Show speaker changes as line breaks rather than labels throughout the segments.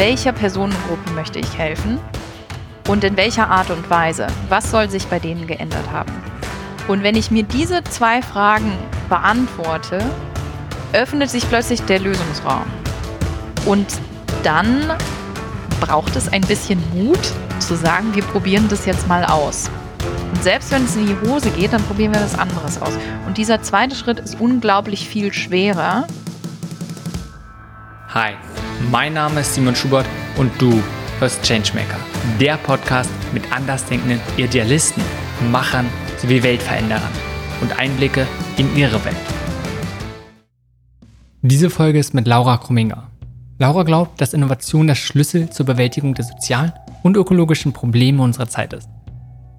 welcher Personengruppe möchte ich helfen und in welcher Art und Weise? Was soll sich bei denen geändert haben? Und wenn ich mir diese zwei Fragen beantworte, öffnet sich plötzlich der Lösungsraum. Und dann braucht es ein bisschen Mut zu sagen, wir probieren das jetzt mal aus. Und selbst wenn es in die Hose geht, dann probieren wir was anderes aus. Und dieser zweite Schritt ist unglaublich viel schwerer.
Hi, mein Name ist Simon Schubert und du hörst Changemaker, der Podcast mit andersdenkenden Idealisten, Machern sowie Weltveränderern und Einblicke in ihre Welt. Diese Folge ist mit Laura Krumminger. Laura glaubt, dass Innovation der Schlüssel zur Bewältigung der sozialen und ökologischen Probleme unserer Zeit ist.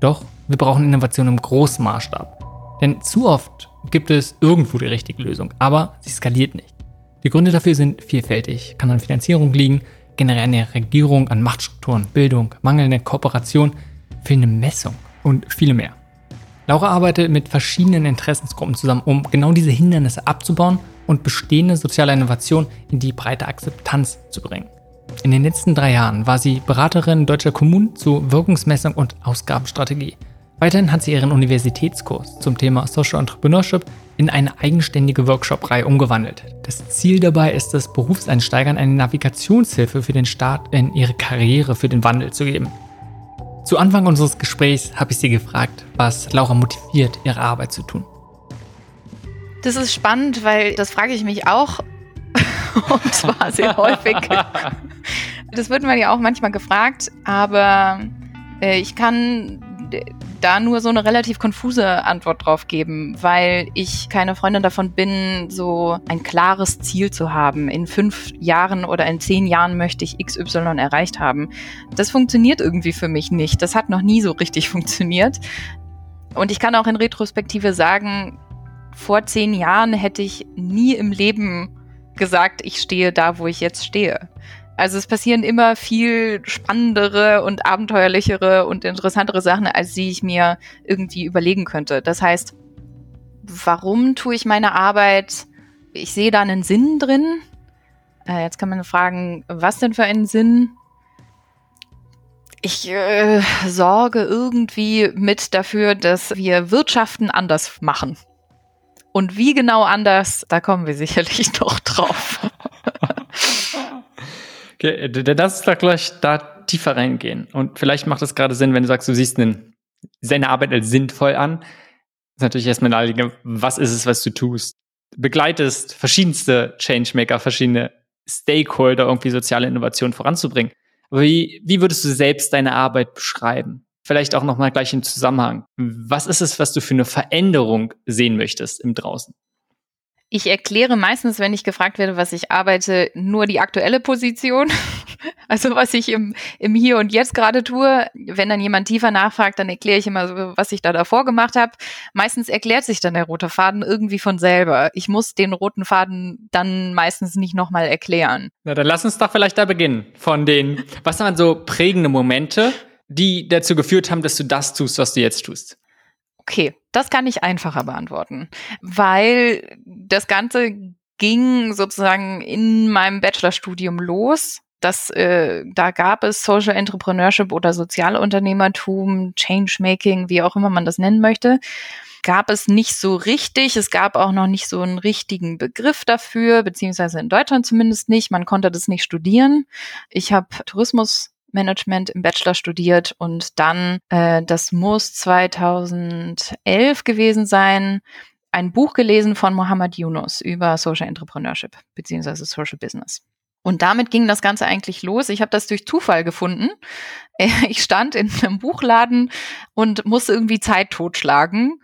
Doch wir brauchen Innovation im großen Maßstab. Denn zu oft gibt es irgendwo die richtige Lösung, aber sie skaliert nicht. Die Gründe dafür sind vielfältig, kann an Finanzierung liegen, generell an der Regierung, an Machtstrukturen, Bildung, mangelnde Kooperation, fehlende Messung und viele mehr. Laura arbeitet mit verschiedenen Interessensgruppen zusammen, um genau diese Hindernisse abzubauen und bestehende soziale Innovation in die breite Akzeptanz zu bringen. In den letzten drei Jahren war sie Beraterin deutscher Kommunen zu Wirkungsmessung und Ausgabenstrategie. Weiterhin hat sie ihren Universitätskurs zum Thema Social Entrepreneurship in eine eigenständige Workshop-Reihe umgewandelt. Das Ziel dabei ist es, Berufseinsteigern eine Navigationshilfe für den Start in ihre Karriere für den Wandel zu geben. Zu Anfang unseres Gesprächs habe ich sie gefragt, was Laura motiviert, ihre Arbeit zu tun.
Das ist spannend, weil das frage ich mich auch. Und zwar sehr häufig. Das wird man ja auch manchmal gefragt, aber äh, ich kann da nur so eine relativ konfuse Antwort drauf geben, weil ich keine Freundin davon bin, so ein klares Ziel zu haben. In fünf Jahren oder in zehn Jahren möchte ich XY erreicht haben. Das funktioniert irgendwie für mich nicht. Das hat noch nie so richtig funktioniert. Und ich kann auch in Retrospektive sagen, vor zehn Jahren hätte ich nie im Leben gesagt, ich stehe da, wo ich jetzt stehe. Also es passieren immer viel spannendere und abenteuerlichere und interessantere Sachen, als die ich mir irgendwie überlegen könnte. Das heißt, warum tue ich meine Arbeit? Ich sehe da einen Sinn drin. Äh, jetzt kann man fragen, was denn für einen Sinn? Ich äh, sorge irgendwie mit dafür, dass wir Wirtschaften anders machen. Und wie genau anders, da kommen wir sicherlich noch drauf.
Okay, das ist doch gleich da tiefer reingehen. Und vielleicht macht es gerade Sinn, wenn du sagst, du siehst einen, seine Arbeit als sinnvoll an. Das ist natürlich erstmal naheliegend, was ist es, was du tust? Begleitest verschiedenste Changemaker, verschiedene Stakeholder, irgendwie soziale Innovation voranzubringen. Aber wie, wie würdest du selbst deine Arbeit beschreiben? Vielleicht auch nochmal gleich im Zusammenhang. Was ist es, was du für eine Veränderung sehen möchtest im Draußen?
Ich erkläre meistens, wenn ich gefragt werde, was ich arbeite, nur die aktuelle Position. Also was ich im, im Hier und Jetzt gerade tue. Wenn dann jemand tiefer nachfragt, dann erkläre ich immer, so, was ich da davor gemacht habe. Meistens erklärt sich dann der rote Faden irgendwie von selber. Ich muss den roten Faden dann meistens nicht nochmal erklären.
Na, dann lass uns doch vielleicht da beginnen. Von den, was waren so prägende Momente, die dazu geführt haben, dass du das tust, was du jetzt tust?
Okay, das kann ich einfacher beantworten, weil das Ganze ging sozusagen in meinem Bachelorstudium los. Das, äh, da gab es Social Entrepreneurship oder Sozialunternehmertum, Changemaking, wie auch immer man das nennen möchte gab es nicht so richtig. Es gab auch noch nicht so einen richtigen Begriff dafür, beziehungsweise in Deutschland zumindest nicht. Man konnte das nicht studieren. Ich habe Tourismus Management im Bachelor studiert und dann, äh, das muss 2011 gewesen sein, ein Buch gelesen von Mohammed Yunus über Social Entrepreneurship beziehungsweise Social Business. Und damit ging das Ganze eigentlich los. Ich habe das durch Zufall gefunden. Ich stand in einem Buchladen und musste irgendwie Zeit totschlagen.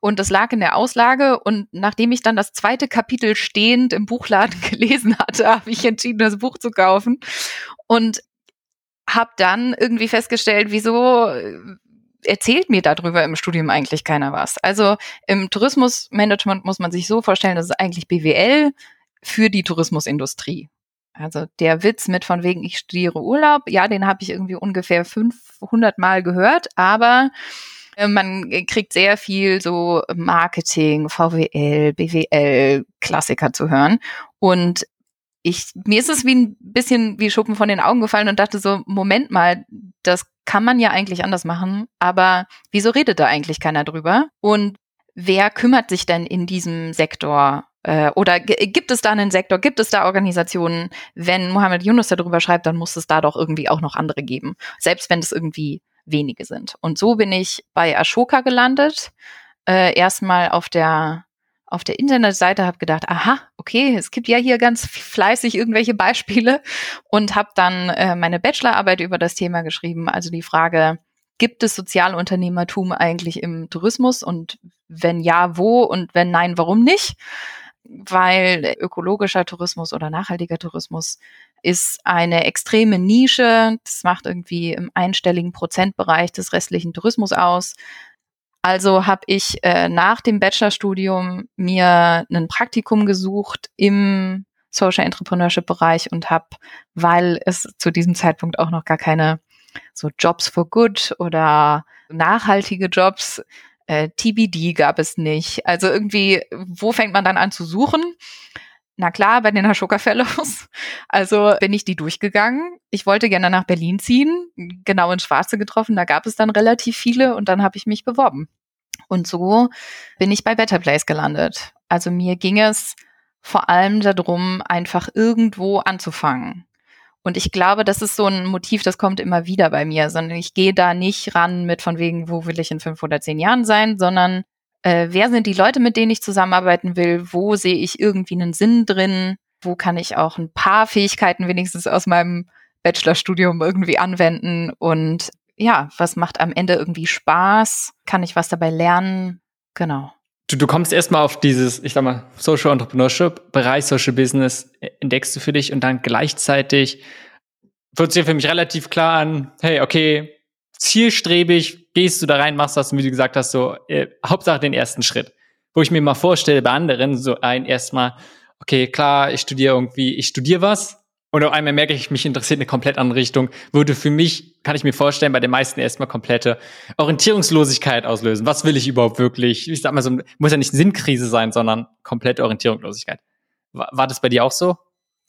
Und das lag in der Auslage. Und nachdem ich dann das zweite Kapitel stehend im Buchladen gelesen hatte, habe ich entschieden, das Buch zu kaufen. Und habe dann irgendwie festgestellt, wieso äh, erzählt mir darüber im Studium eigentlich keiner was. Also im Tourismusmanagement muss man sich so vorstellen, das ist eigentlich BWL für die Tourismusindustrie. Also der Witz mit von wegen ich studiere Urlaub, ja, den habe ich irgendwie ungefähr 500 Mal gehört, aber äh, man kriegt sehr viel so Marketing, VWL, BWL, Klassiker zu hören. Und ich, mir ist es wie ein bisschen wie Schuppen von den Augen gefallen und dachte so, Moment mal, das kann man ja eigentlich anders machen, aber wieso redet da eigentlich keiner drüber? Und wer kümmert sich denn in diesem Sektor äh, oder gibt es da einen Sektor, gibt es da Organisationen? Wenn Mohammed Yunus darüber schreibt, dann muss es da doch irgendwie auch noch andere geben, selbst wenn es irgendwie wenige sind. Und so bin ich bei Ashoka gelandet. Äh, erstmal auf der auf der Internetseite, habe gedacht, aha, okay, es gibt ja hier ganz fleißig irgendwelche Beispiele und habe dann äh, meine Bachelorarbeit über das Thema geschrieben. Also die Frage, gibt es Sozialunternehmertum eigentlich im Tourismus und wenn ja, wo und wenn nein, warum nicht? weil ökologischer Tourismus oder nachhaltiger Tourismus ist eine extreme Nische. Das macht irgendwie im einstelligen Prozentbereich des restlichen Tourismus aus. Also habe ich äh, nach dem Bachelorstudium mir ein Praktikum gesucht im Social Entrepreneurship Bereich und habe, weil es zu diesem Zeitpunkt auch noch gar keine so Jobs for Good oder nachhaltige Jobs äh, TBD gab es nicht. Also irgendwie, wo fängt man dann an zu suchen? Na klar, bei den Ashoka Fellows. Also bin ich die durchgegangen. Ich wollte gerne nach Berlin ziehen, genau ins Schwarze getroffen. Da gab es dann relativ viele und dann habe ich mich beworben. Und so bin ich bei Better Place gelandet. Also mir ging es vor allem darum, einfach irgendwo anzufangen. Und ich glaube, das ist so ein Motiv, das kommt immer wieder bei mir, sondern ich gehe da nicht ran mit von wegen, wo will ich in fünf oder zehn Jahren sein, sondern äh, wer sind die Leute, mit denen ich zusammenarbeiten will, wo sehe ich irgendwie einen Sinn drin, wo kann ich auch ein paar Fähigkeiten wenigstens aus meinem Bachelorstudium irgendwie anwenden und ja, was macht am Ende irgendwie Spaß? Kann ich was dabei lernen? Genau.
Du, du kommst erstmal auf dieses, ich sag mal, Social Entrepreneurship, Bereich Social Business äh, entdeckst du für dich und dann gleichzeitig wird es für mich relativ klar an, hey, okay, zielstrebig, gehst du da rein, machst das, wie du gesagt hast, so, äh, Hauptsache den ersten Schritt. Wo ich mir mal vorstelle, bei anderen, so ein erstmal, okay, klar, ich studiere irgendwie, ich studiere was, und auf einmal merke ich, mich interessiert eine komplett andere Richtung. Würde für mich, kann ich mir vorstellen, bei den meisten erstmal komplette Orientierungslosigkeit auslösen. Was will ich überhaupt wirklich? Ich sag mal so, muss ja nicht Sinnkrise sein, sondern komplette Orientierungslosigkeit. War, war das bei dir auch so?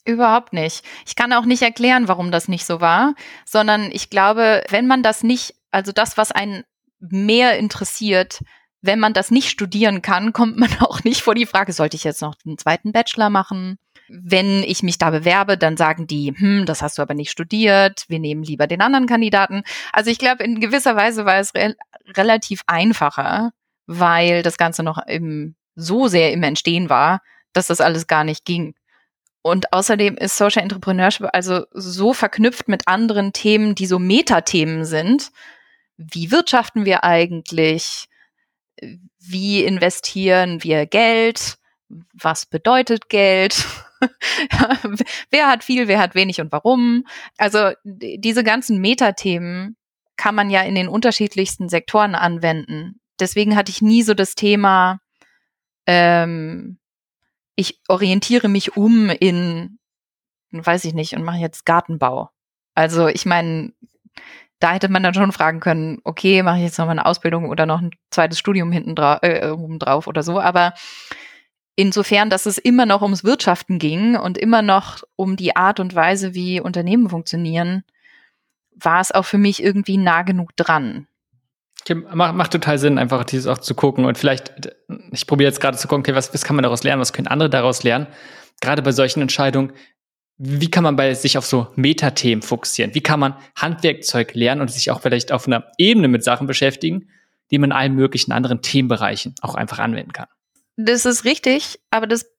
Überhaupt nicht. Ich kann auch nicht erklären, warum das nicht so war, sondern ich glaube, wenn man das nicht, also das, was einen mehr interessiert, wenn man das nicht studieren kann, kommt man auch nicht vor die Frage, sollte ich jetzt noch einen zweiten Bachelor machen? Wenn ich mich da bewerbe, dann sagen die, hm, das hast du aber nicht studiert, wir nehmen lieber den anderen Kandidaten. Also ich glaube, in gewisser Weise war es re relativ einfacher, weil das Ganze noch im, so sehr im Entstehen war, dass das alles gar nicht ging. Und außerdem ist Social Entrepreneurship also so verknüpft mit anderen Themen, die so Metathemen sind. Wie wirtschaften wir eigentlich? Wie investieren wir Geld? Was bedeutet Geld? wer hat viel, wer hat wenig und warum. Also diese ganzen Metathemen kann man ja in den unterschiedlichsten Sektoren anwenden. Deswegen hatte ich nie so das Thema, ähm, ich orientiere mich um in, weiß ich nicht, und mache jetzt Gartenbau. Also ich meine, da hätte man dann schon fragen können, okay, mache ich jetzt noch mal eine Ausbildung oder noch ein zweites Studium hinten dra äh, drauf oder so. Aber Insofern, dass es immer noch ums Wirtschaften ging und immer noch um die Art und Weise, wie Unternehmen funktionieren, war es auch für mich irgendwie nah genug dran.
Okay, macht, macht total Sinn, einfach dieses auch zu gucken und vielleicht, ich probiere jetzt gerade zu gucken, okay, was, was kann man daraus lernen, was können andere daraus lernen? Gerade bei solchen Entscheidungen, wie kann man bei sich auf so Metathemen fokussieren? Wie kann man Handwerkzeug lernen und sich auch vielleicht auf einer Ebene mit Sachen beschäftigen, die man in allen möglichen anderen Themenbereichen auch einfach anwenden kann?
Das ist richtig, aber das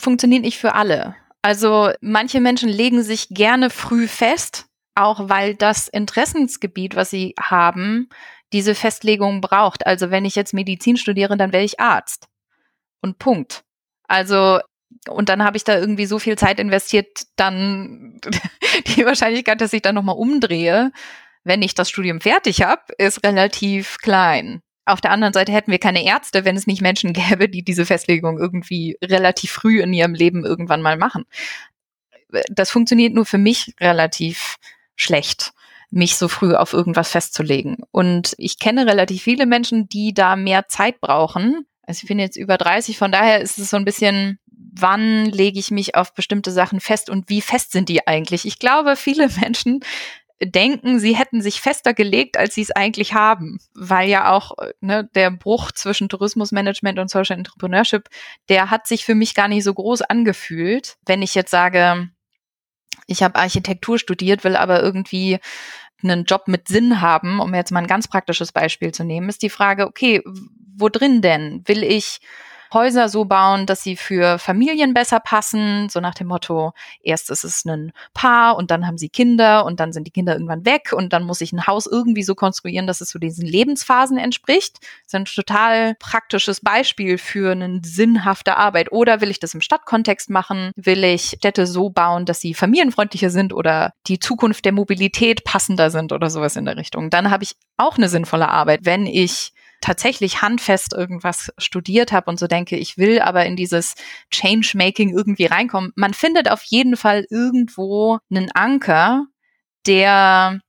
funktioniert nicht für alle. Also manche Menschen legen sich gerne früh fest, auch weil das Interessensgebiet, was sie haben, diese Festlegung braucht. Also wenn ich jetzt Medizin studiere, dann wäre ich Arzt. Und Punkt. Also und dann habe ich da irgendwie so viel Zeit investiert, dann die Wahrscheinlichkeit, dass ich dann nochmal umdrehe, wenn ich das Studium fertig habe, ist relativ klein. Auf der anderen Seite hätten wir keine Ärzte, wenn es nicht Menschen gäbe, die diese Festlegung irgendwie relativ früh in ihrem Leben irgendwann mal machen. Das funktioniert nur für mich relativ schlecht, mich so früh auf irgendwas festzulegen. Und ich kenne relativ viele Menschen, die da mehr Zeit brauchen. Also ich bin jetzt über 30, von daher ist es so ein bisschen wann lege ich mich auf bestimmte Sachen fest und wie fest sind die eigentlich? Ich glaube, viele Menschen denken, sie hätten sich fester gelegt, als sie es eigentlich haben, weil ja auch ne, der Bruch zwischen Tourismusmanagement und Social Entrepreneurship, der hat sich für mich gar nicht so groß angefühlt. Wenn ich jetzt sage, ich habe Architektur studiert, will aber irgendwie einen Job mit Sinn haben, um jetzt mal ein ganz praktisches Beispiel zu nehmen, ist die Frage, okay, wo drin denn? Will ich Häuser so bauen, dass sie für Familien besser passen, so nach dem Motto, erst ist es ein Paar und dann haben sie Kinder und dann sind die Kinder irgendwann weg und dann muss ich ein Haus irgendwie so konstruieren, dass es zu so diesen Lebensphasen entspricht. Das ist ein total praktisches Beispiel für eine sinnhafte Arbeit. Oder will ich das im Stadtkontext machen? Will ich Städte so bauen, dass sie familienfreundlicher sind oder die Zukunft der Mobilität passender sind oder sowas in der Richtung? Dann habe ich auch eine sinnvolle Arbeit, wenn ich tatsächlich handfest irgendwas studiert habe und so denke, ich will aber in dieses Change-Making irgendwie reinkommen. Man findet auf jeden Fall irgendwo einen Anker, der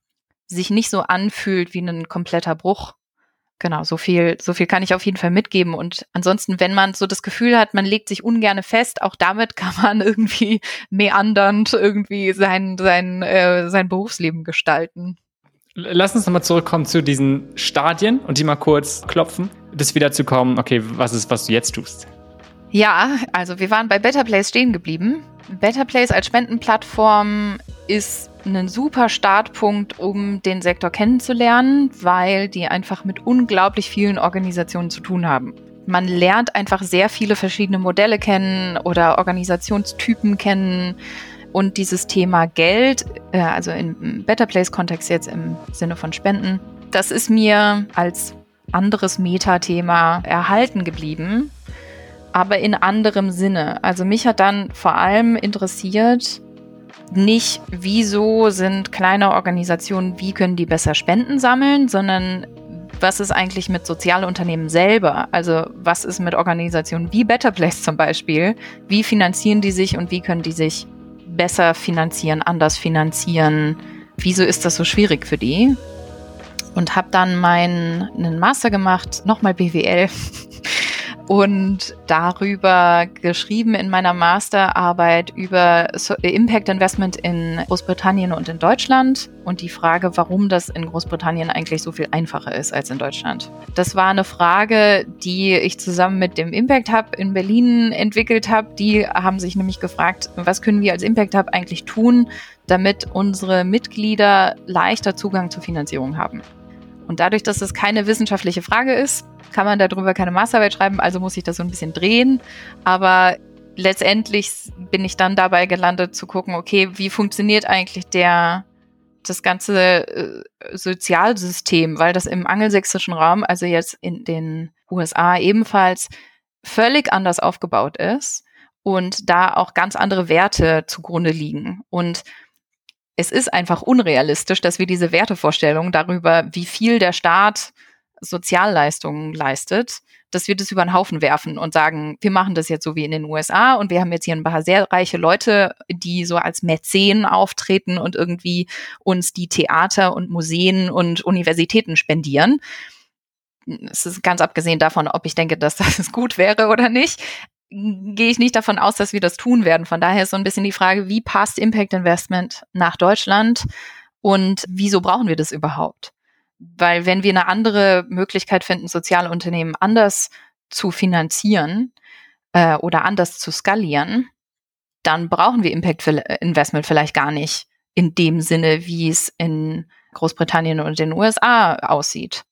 sich nicht so anfühlt wie ein kompletter Bruch. Genau, so viel, so viel kann ich auf jeden Fall mitgeben. Und ansonsten, wenn man so das Gefühl hat, man legt sich ungerne fest, auch damit kann man irgendwie meandernd irgendwie sein, sein, äh, sein Berufsleben gestalten.
Lass uns nochmal zurückkommen zu diesen Stadien und die mal kurz klopfen, bis wieder zu kommen, okay, was ist, was du jetzt tust?
Ja, also wir waren bei Better Place stehen geblieben. Better Place als Spendenplattform ist ein super Startpunkt, um den Sektor kennenzulernen, weil die einfach mit unglaublich vielen Organisationen zu tun haben. Man lernt einfach sehr viele verschiedene Modelle kennen oder Organisationstypen kennen und dieses Thema Geld, äh, also im Better Place-Kontext jetzt im Sinne von Spenden, das ist mir als anderes Metathema erhalten geblieben, aber in anderem Sinne. Also mich hat dann vor allem interessiert, nicht, wieso sind kleine Organisationen, wie können die besser Spenden sammeln, sondern was ist eigentlich mit Sozialunternehmen selber? Also was ist mit Organisationen wie Better Place zum Beispiel? Wie finanzieren die sich und wie können die sich besser finanzieren, anders finanzieren. Wieso ist das so schwierig für die? Und habe dann meinen Master gemacht, nochmal BWL und darüber geschrieben in meiner Masterarbeit über Impact Investment in Großbritannien und in Deutschland und die Frage, warum das in Großbritannien eigentlich so viel einfacher ist als in Deutschland. Das war eine Frage, die ich zusammen mit dem Impact Hub in Berlin entwickelt habe. Die haben sich nämlich gefragt, was können wir als Impact Hub eigentlich tun, damit unsere Mitglieder leichter Zugang zur Finanzierung haben. Und dadurch, dass es keine wissenschaftliche Frage ist, kann man darüber keine Masterarbeit schreiben, also muss ich das so ein bisschen drehen. Aber letztendlich bin ich dann dabei gelandet zu gucken, okay, wie funktioniert eigentlich der das ganze äh, Sozialsystem, weil das im angelsächsischen Raum, also jetzt in den USA ebenfalls völlig anders aufgebaut ist und da auch ganz andere Werte zugrunde liegen. Und es ist einfach unrealistisch, dass wir diese Wertevorstellung darüber, wie viel der Staat Sozialleistungen leistet, dass wir das über den Haufen werfen und sagen, wir machen das jetzt so wie in den USA und wir haben jetzt hier ein paar sehr reiche Leute, die so als Mäzen auftreten und irgendwie uns die Theater und Museen und Universitäten spendieren. Es ist ganz abgesehen davon, ob ich denke, dass das gut wäre oder nicht gehe ich nicht davon aus, dass wir das tun werden. Von daher ist so ein bisschen die Frage, wie passt Impact Investment nach Deutschland und wieso brauchen wir das überhaupt? Weil wenn wir eine andere Möglichkeit finden, soziale Unternehmen anders zu finanzieren äh, oder anders zu skalieren, dann brauchen wir Impact Investment vielleicht gar nicht in dem Sinne, wie es in Großbritannien und den USA aussieht.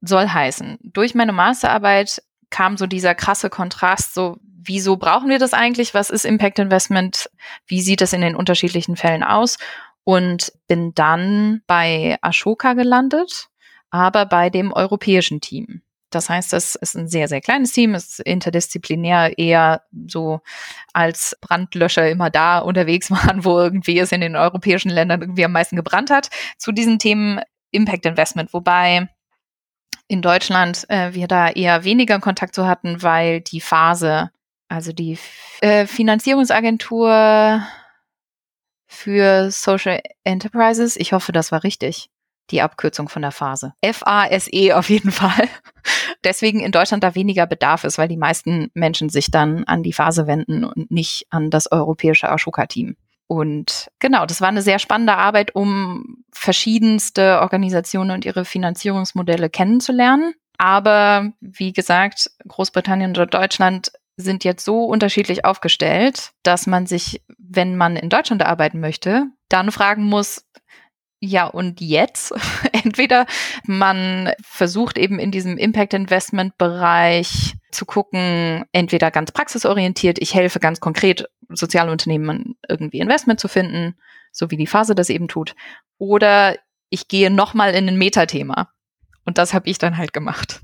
Soll heißen, durch meine Masterarbeit kam so dieser krasse Kontrast, so wieso brauchen wir das eigentlich? Was ist Impact Investment? Wie sieht es in den unterschiedlichen Fällen aus? Und bin dann bei Ashoka gelandet, aber bei dem europäischen Team. Das heißt, das ist ein sehr, sehr kleines Team, ist interdisziplinär eher so als Brandlöscher immer da unterwegs waren, wo irgendwie es in den europäischen Ländern irgendwie am meisten gebrannt hat, zu diesen Themen Impact Investment. Wobei in Deutschland äh, wir da eher weniger Kontakt zu hatten, weil die Phase, also die äh, Finanzierungsagentur für Social Enterprises, ich hoffe, das war richtig, die Abkürzung von der Phase. FASE auf jeden Fall. deswegen in Deutschland da weniger Bedarf ist, weil die meisten Menschen sich dann an die Phase wenden und nicht an das europäische Ashoka-Team. Und genau, das war eine sehr spannende Arbeit, um verschiedenste Organisationen und ihre Finanzierungsmodelle kennenzulernen. Aber wie gesagt, Großbritannien oder Deutschland sind jetzt so unterschiedlich aufgestellt, dass man sich, wenn man in Deutschland arbeiten möchte, dann fragen muss, ja, und jetzt? Entweder man versucht eben in diesem Impact Investment Bereich zu gucken, entweder ganz praxisorientiert, ich helfe ganz konkret Sozialunternehmen irgendwie Investment zu finden, so wie die Phase das eben tut, oder ich gehe nochmal in ein Metathema. Und das habe ich dann halt gemacht.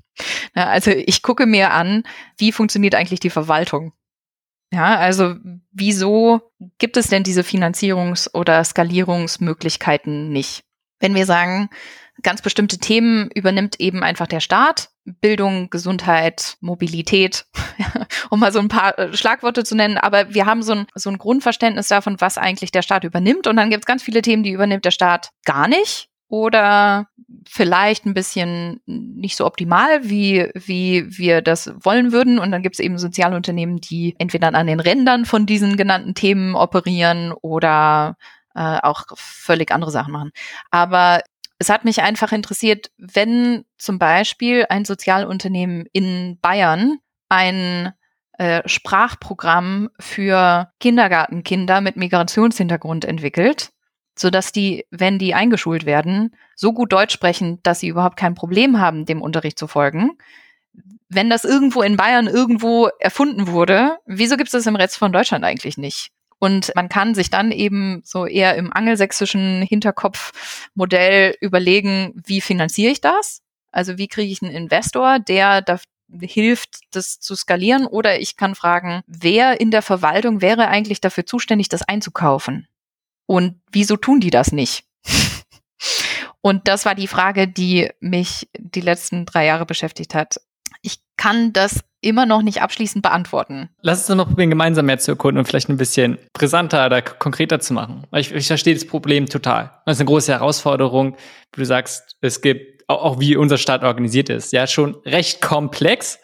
Ja, also ich gucke mir an, wie funktioniert eigentlich die Verwaltung ja, also wieso gibt es denn diese Finanzierungs- oder Skalierungsmöglichkeiten nicht? Wenn wir sagen, ganz bestimmte Themen übernimmt eben einfach der Staat, Bildung, Gesundheit, Mobilität, um mal so ein paar äh, Schlagworte zu nennen, aber wir haben so ein, so ein Grundverständnis davon, was eigentlich der Staat übernimmt und dann gibt es ganz viele Themen, die übernimmt der Staat gar nicht oder vielleicht ein bisschen nicht so optimal, wie, wie wir das wollen würden. Und dann gibt es eben Sozialunternehmen, die entweder an den Rändern von diesen genannten Themen operieren oder äh, auch völlig andere Sachen machen. Aber es hat mich einfach interessiert, wenn zum Beispiel ein Sozialunternehmen in Bayern ein äh, Sprachprogramm für Kindergartenkinder mit Migrationshintergrund entwickelt so dass die, wenn die eingeschult werden, so gut Deutsch sprechen, dass sie überhaupt kein Problem haben, dem Unterricht zu folgen. Wenn das irgendwo in Bayern irgendwo erfunden wurde, wieso gibt es das im Rest von Deutschland eigentlich nicht? Und man kann sich dann eben so eher im angelsächsischen Hinterkopfmodell überlegen, wie finanziere ich das? Also wie kriege ich einen Investor, der da hilft, das zu skalieren? Oder ich kann fragen, wer in der Verwaltung wäre eigentlich dafür zuständig, das einzukaufen? Und wieso tun die das nicht? Und das war die Frage, die mich die letzten drei Jahre beschäftigt hat. Ich kann das immer noch nicht abschließend beantworten.
Lass uns mal probieren, gemeinsam mehr zu erkunden und vielleicht ein bisschen brisanter oder konkreter zu machen. Ich, ich verstehe das Problem total. Das ist eine große Herausforderung, du sagst, es gibt auch, auch wie unser Staat organisiert ist, ja, schon recht komplex.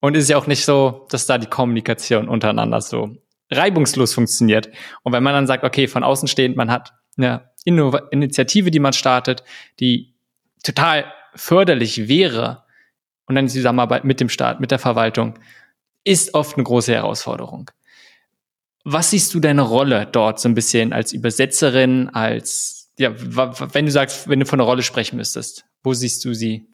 Und ist ja auch nicht so, dass da die Kommunikation untereinander so reibungslos funktioniert. Und wenn man dann sagt, okay, von außen stehend, man hat eine Innov Initiative, die man startet, die total förderlich wäre, und dann die Zusammenarbeit mit dem Staat, mit der Verwaltung, ist oft eine große Herausforderung. Was siehst du deine Rolle dort so ein bisschen als Übersetzerin, als, ja, wenn du sagst, wenn du von einer Rolle sprechen müsstest, wo siehst du sie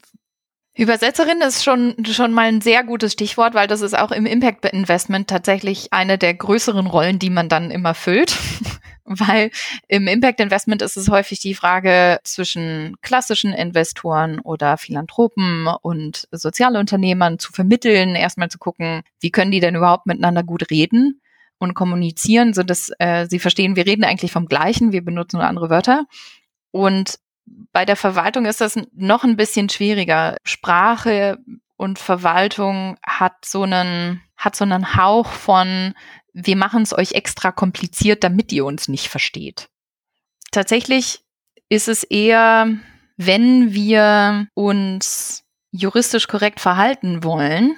Übersetzerin ist schon, schon mal ein sehr gutes Stichwort, weil das ist auch im Impact Investment tatsächlich eine der größeren Rollen, die man dann immer füllt. weil im Impact Investment ist es häufig die Frage zwischen klassischen Investoren oder Philanthropen und Sozialunternehmern zu vermitteln, erstmal zu gucken, wie können die denn überhaupt miteinander gut reden und kommunizieren, so dass äh, sie verstehen, wir reden eigentlich vom Gleichen, wir benutzen nur andere Wörter. Und bei der Verwaltung ist das noch ein bisschen schwieriger. Sprache und Verwaltung hat so einen, hat so einen Hauch von, wir machen es euch extra kompliziert, damit ihr uns nicht versteht. Tatsächlich ist es eher, wenn wir uns juristisch korrekt verhalten wollen,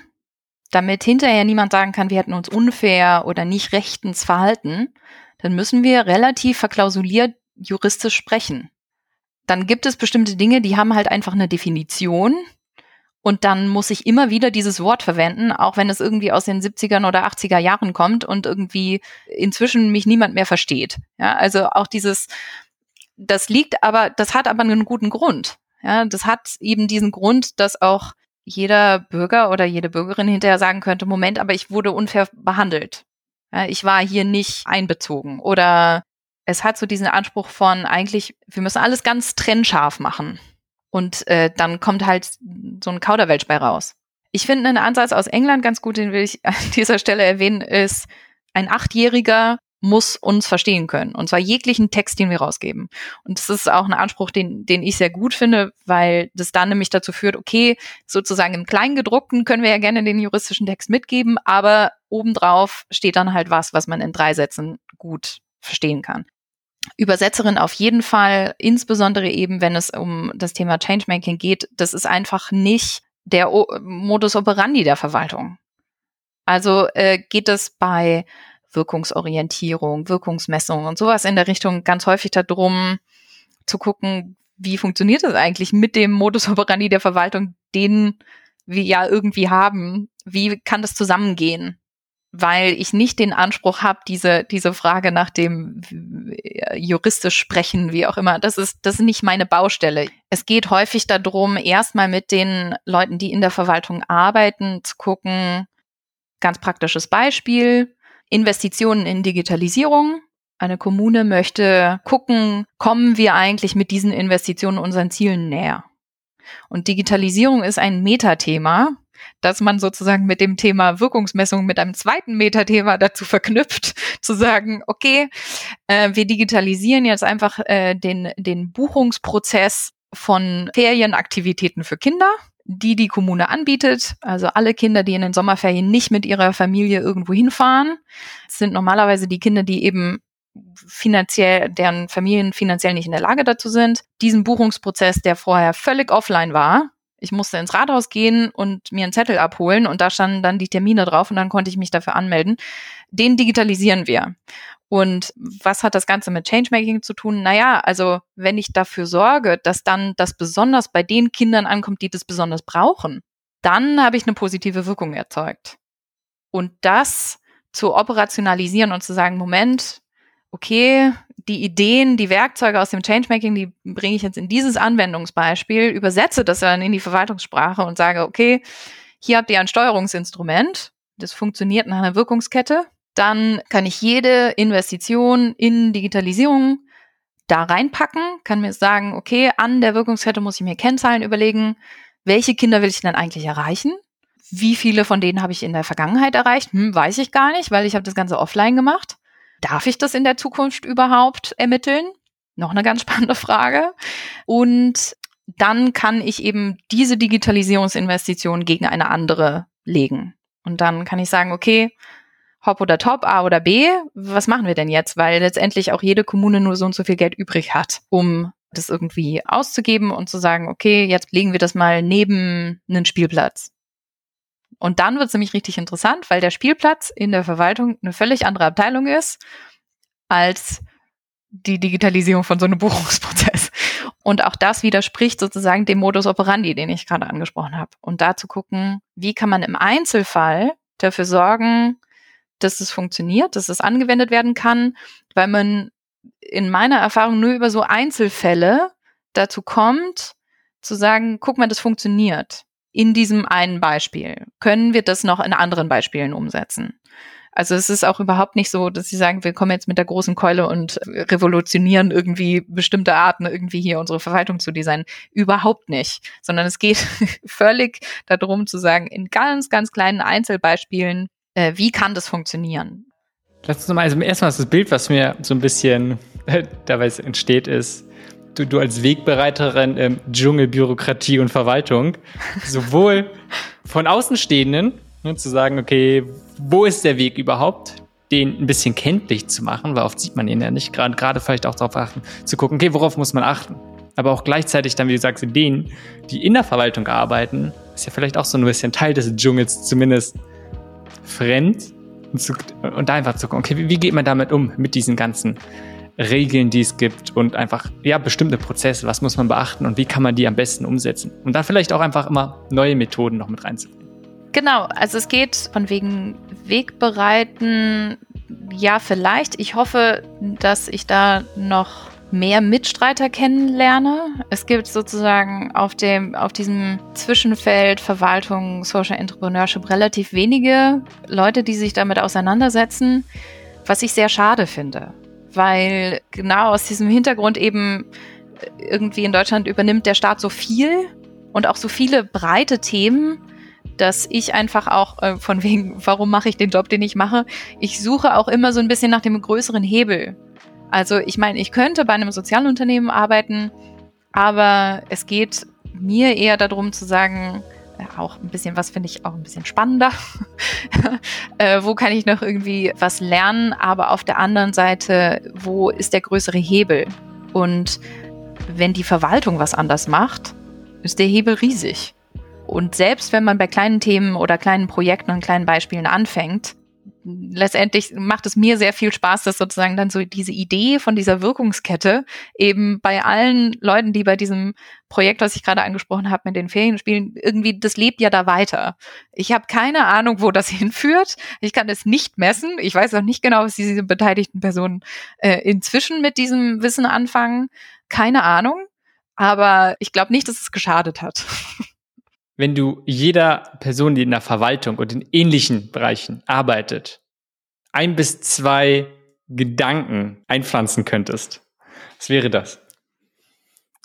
damit hinterher niemand sagen kann, wir hätten uns unfair oder nicht rechtens verhalten, dann müssen wir relativ verklausuliert juristisch sprechen dann gibt es bestimmte Dinge, die haben halt einfach eine Definition. Und dann muss ich immer wieder dieses Wort verwenden, auch wenn es irgendwie aus den 70ern oder 80er Jahren kommt und irgendwie inzwischen mich niemand mehr versteht. Ja, also auch dieses, das liegt aber, das hat aber einen guten Grund. Ja, das hat eben diesen Grund, dass auch jeder Bürger oder jede Bürgerin hinterher sagen könnte, Moment, aber ich wurde unfair behandelt. Ja, ich war hier nicht einbezogen oder es hat so diesen Anspruch von eigentlich, wir müssen alles ganz trennscharf machen. Und äh, dann kommt halt so ein Kauderwelsch bei raus. Ich finde einen Ansatz aus England ganz gut, den will ich an dieser Stelle erwähnen, ist, ein Achtjähriger muss uns verstehen können. Und zwar jeglichen Text, den wir rausgeben. Und das ist auch ein Anspruch, den, den ich sehr gut finde, weil das dann nämlich dazu führt, okay, sozusagen im Kleingedruckten können wir ja gerne den juristischen Text mitgeben, aber obendrauf steht dann halt was, was man in drei Sätzen gut verstehen kann. Übersetzerin auf jeden Fall, insbesondere eben, wenn es um das Thema Changemaking geht. Das ist einfach nicht der o Modus operandi der Verwaltung. Also äh, geht es bei Wirkungsorientierung, Wirkungsmessung und sowas in der Richtung ganz häufig darum, zu gucken, wie funktioniert das eigentlich mit dem Modus operandi der Verwaltung, den wir ja irgendwie haben. Wie kann das zusammengehen? Weil ich nicht den Anspruch habe, diese, diese Frage nach dem äh, juristisch sprechen, wie auch immer, das ist, das ist nicht meine Baustelle. Es geht häufig darum, erstmal mit den Leuten, die in der Verwaltung arbeiten, zu gucken, ganz praktisches Beispiel, Investitionen in Digitalisierung. Eine Kommune möchte gucken, kommen wir eigentlich mit diesen Investitionen unseren Zielen näher? Und Digitalisierung ist ein Metathema, das man sozusagen mit dem Thema Wirkungsmessung mit einem zweiten Metathema dazu verknüpft, zu sagen, okay, äh, wir digitalisieren jetzt einfach äh, den, den Buchungsprozess von Ferienaktivitäten für Kinder die die Kommune anbietet. Also alle Kinder, die in den Sommerferien nicht mit ihrer Familie irgendwo hinfahren, sind normalerweise die Kinder, die eben finanziell, deren Familien finanziell nicht in der Lage dazu sind. Diesen Buchungsprozess, der vorher völlig offline war, ich musste ins Rathaus gehen und mir einen Zettel abholen und da standen dann die Termine drauf und dann konnte ich mich dafür anmelden. Den digitalisieren wir. Und was hat das Ganze mit Changemaking zu tun? Naja, also wenn ich dafür sorge, dass dann das besonders bei den Kindern ankommt, die das besonders brauchen, dann habe ich eine positive Wirkung erzeugt. Und das zu operationalisieren und zu sagen, Moment, okay, die Ideen, die Werkzeuge aus dem Changemaking, die bringe ich jetzt in dieses Anwendungsbeispiel, übersetze das dann in die Verwaltungssprache und sage, okay, hier habt ihr ein Steuerungsinstrument, das funktioniert nach einer Wirkungskette dann kann ich jede Investition in Digitalisierung da reinpacken, kann mir sagen, okay, an der Wirkungskette muss ich mir Kennzahlen überlegen, welche Kinder will ich denn eigentlich erreichen? Wie viele von denen habe ich in der Vergangenheit erreicht? Hm, weiß ich gar nicht, weil ich habe das Ganze offline gemacht. Darf ich das in der Zukunft überhaupt ermitteln? Noch eine ganz spannende Frage. Und dann kann ich eben diese Digitalisierungsinvestition gegen eine andere legen. Und dann kann ich sagen, okay, Hop oder Top, A oder B, was machen wir denn jetzt? Weil letztendlich auch jede Kommune nur so und so viel Geld übrig hat, um das irgendwie auszugeben und zu sagen, okay, jetzt legen wir das mal neben einen Spielplatz. Und dann wird es nämlich richtig interessant, weil der Spielplatz in der Verwaltung eine völlig andere Abteilung ist als die Digitalisierung von so einem Buchungsprozess. Und auch das widerspricht sozusagen dem Modus operandi, den ich gerade angesprochen habe. Und da zu gucken, wie kann man im Einzelfall dafür sorgen, dass es funktioniert, dass es angewendet werden kann, weil man in meiner Erfahrung nur über so Einzelfälle dazu kommt, zu sagen, guck mal, das funktioniert. In diesem einen Beispiel. Können wir das noch in anderen Beispielen umsetzen? Also es ist auch überhaupt nicht so, dass sie sagen, wir kommen jetzt mit der großen Keule und revolutionieren irgendwie bestimmte Arten, irgendwie hier unsere Verwaltung zu designen. Überhaupt nicht. Sondern es geht völlig darum zu sagen, in ganz, ganz kleinen Einzelbeispielen äh, wie kann das funktionieren?
Lass uns mal, also erstmal das Bild, was mir so ein bisschen dabei entsteht, ist, du, du als Wegbereiterin im Dschungel Bürokratie und Verwaltung, sowohl von Außenstehenden ne, zu sagen, okay, wo ist der Weg überhaupt? den ein bisschen kenntlich zu machen, weil oft sieht man ihn ja nicht, gerade, gerade vielleicht auch darauf achten, zu gucken, okay, worauf muss man achten? Aber auch gleichzeitig dann, wie du sagst, denen, die in der Verwaltung arbeiten, ist ja vielleicht auch so ein bisschen Teil des Dschungels, zumindest fremd und, zu, und da einfach zu gucken, okay, wie, wie geht man damit um, mit diesen ganzen Regeln, die es gibt und einfach, ja, bestimmte Prozesse, was muss man beachten und wie kann man die am besten umsetzen? Und da vielleicht auch einfach immer neue Methoden noch mit reinzubringen.
Genau, also es geht von wegen Wegbereiten, ja, vielleicht. Ich hoffe, dass ich da noch mehr Mitstreiter kennenlerne. Es gibt sozusagen auf dem, auf diesem Zwischenfeld Verwaltung, Social Entrepreneurship relativ wenige Leute, die sich damit auseinandersetzen, was ich sehr schade finde. Weil genau aus diesem Hintergrund eben irgendwie in Deutschland übernimmt der Staat so viel und auch so viele breite Themen, dass ich einfach auch äh, von wegen, warum mache ich den Job, den ich mache, ich suche auch immer so ein bisschen nach dem größeren Hebel. Also ich meine, ich könnte bei einem Sozialunternehmen arbeiten, aber es geht mir eher darum zu sagen, auch ein bisschen, was finde ich auch ein bisschen spannender. äh, wo kann ich noch irgendwie was lernen? Aber auf der anderen Seite, wo ist der größere Hebel? Und wenn die Verwaltung was anders macht, ist der Hebel riesig. Und selbst wenn man bei kleinen Themen oder kleinen Projekten und kleinen Beispielen anfängt, letztendlich macht es mir sehr viel Spaß, dass sozusagen dann so diese Idee von dieser Wirkungskette eben bei allen Leuten, die bei diesem Projekt, was ich gerade angesprochen habe, mit den Ferienspielen, irgendwie, das lebt ja da weiter. Ich habe keine Ahnung, wo das hinführt. Ich kann es nicht messen. Ich weiß auch nicht genau, was diese beteiligten Personen äh, inzwischen mit diesem Wissen anfangen. Keine Ahnung. Aber ich glaube nicht, dass es geschadet hat.
wenn du jeder Person, die in der Verwaltung und in ähnlichen Bereichen arbeitet, ein bis zwei Gedanken einpflanzen könntest, was wäre das?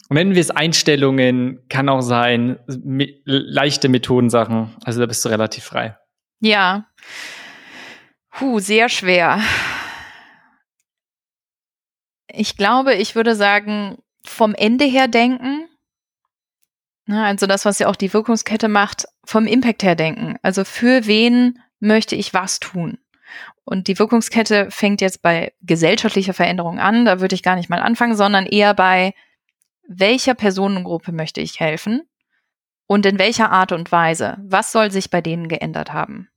Und nennen wir es Einstellungen, kann auch sein, me leichte Methodensachen. Also da bist du relativ frei.
Ja. Puh, sehr schwer. Ich glaube, ich würde sagen, vom Ende her denken, also das, was ja auch die Wirkungskette macht, vom Impact her denken. Also für wen möchte ich was tun? Und die Wirkungskette fängt jetzt bei gesellschaftlicher Veränderung an. Da würde ich gar nicht mal anfangen, sondern eher bei welcher Personengruppe möchte ich helfen und in welcher Art und Weise? Was soll sich bei denen geändert haben?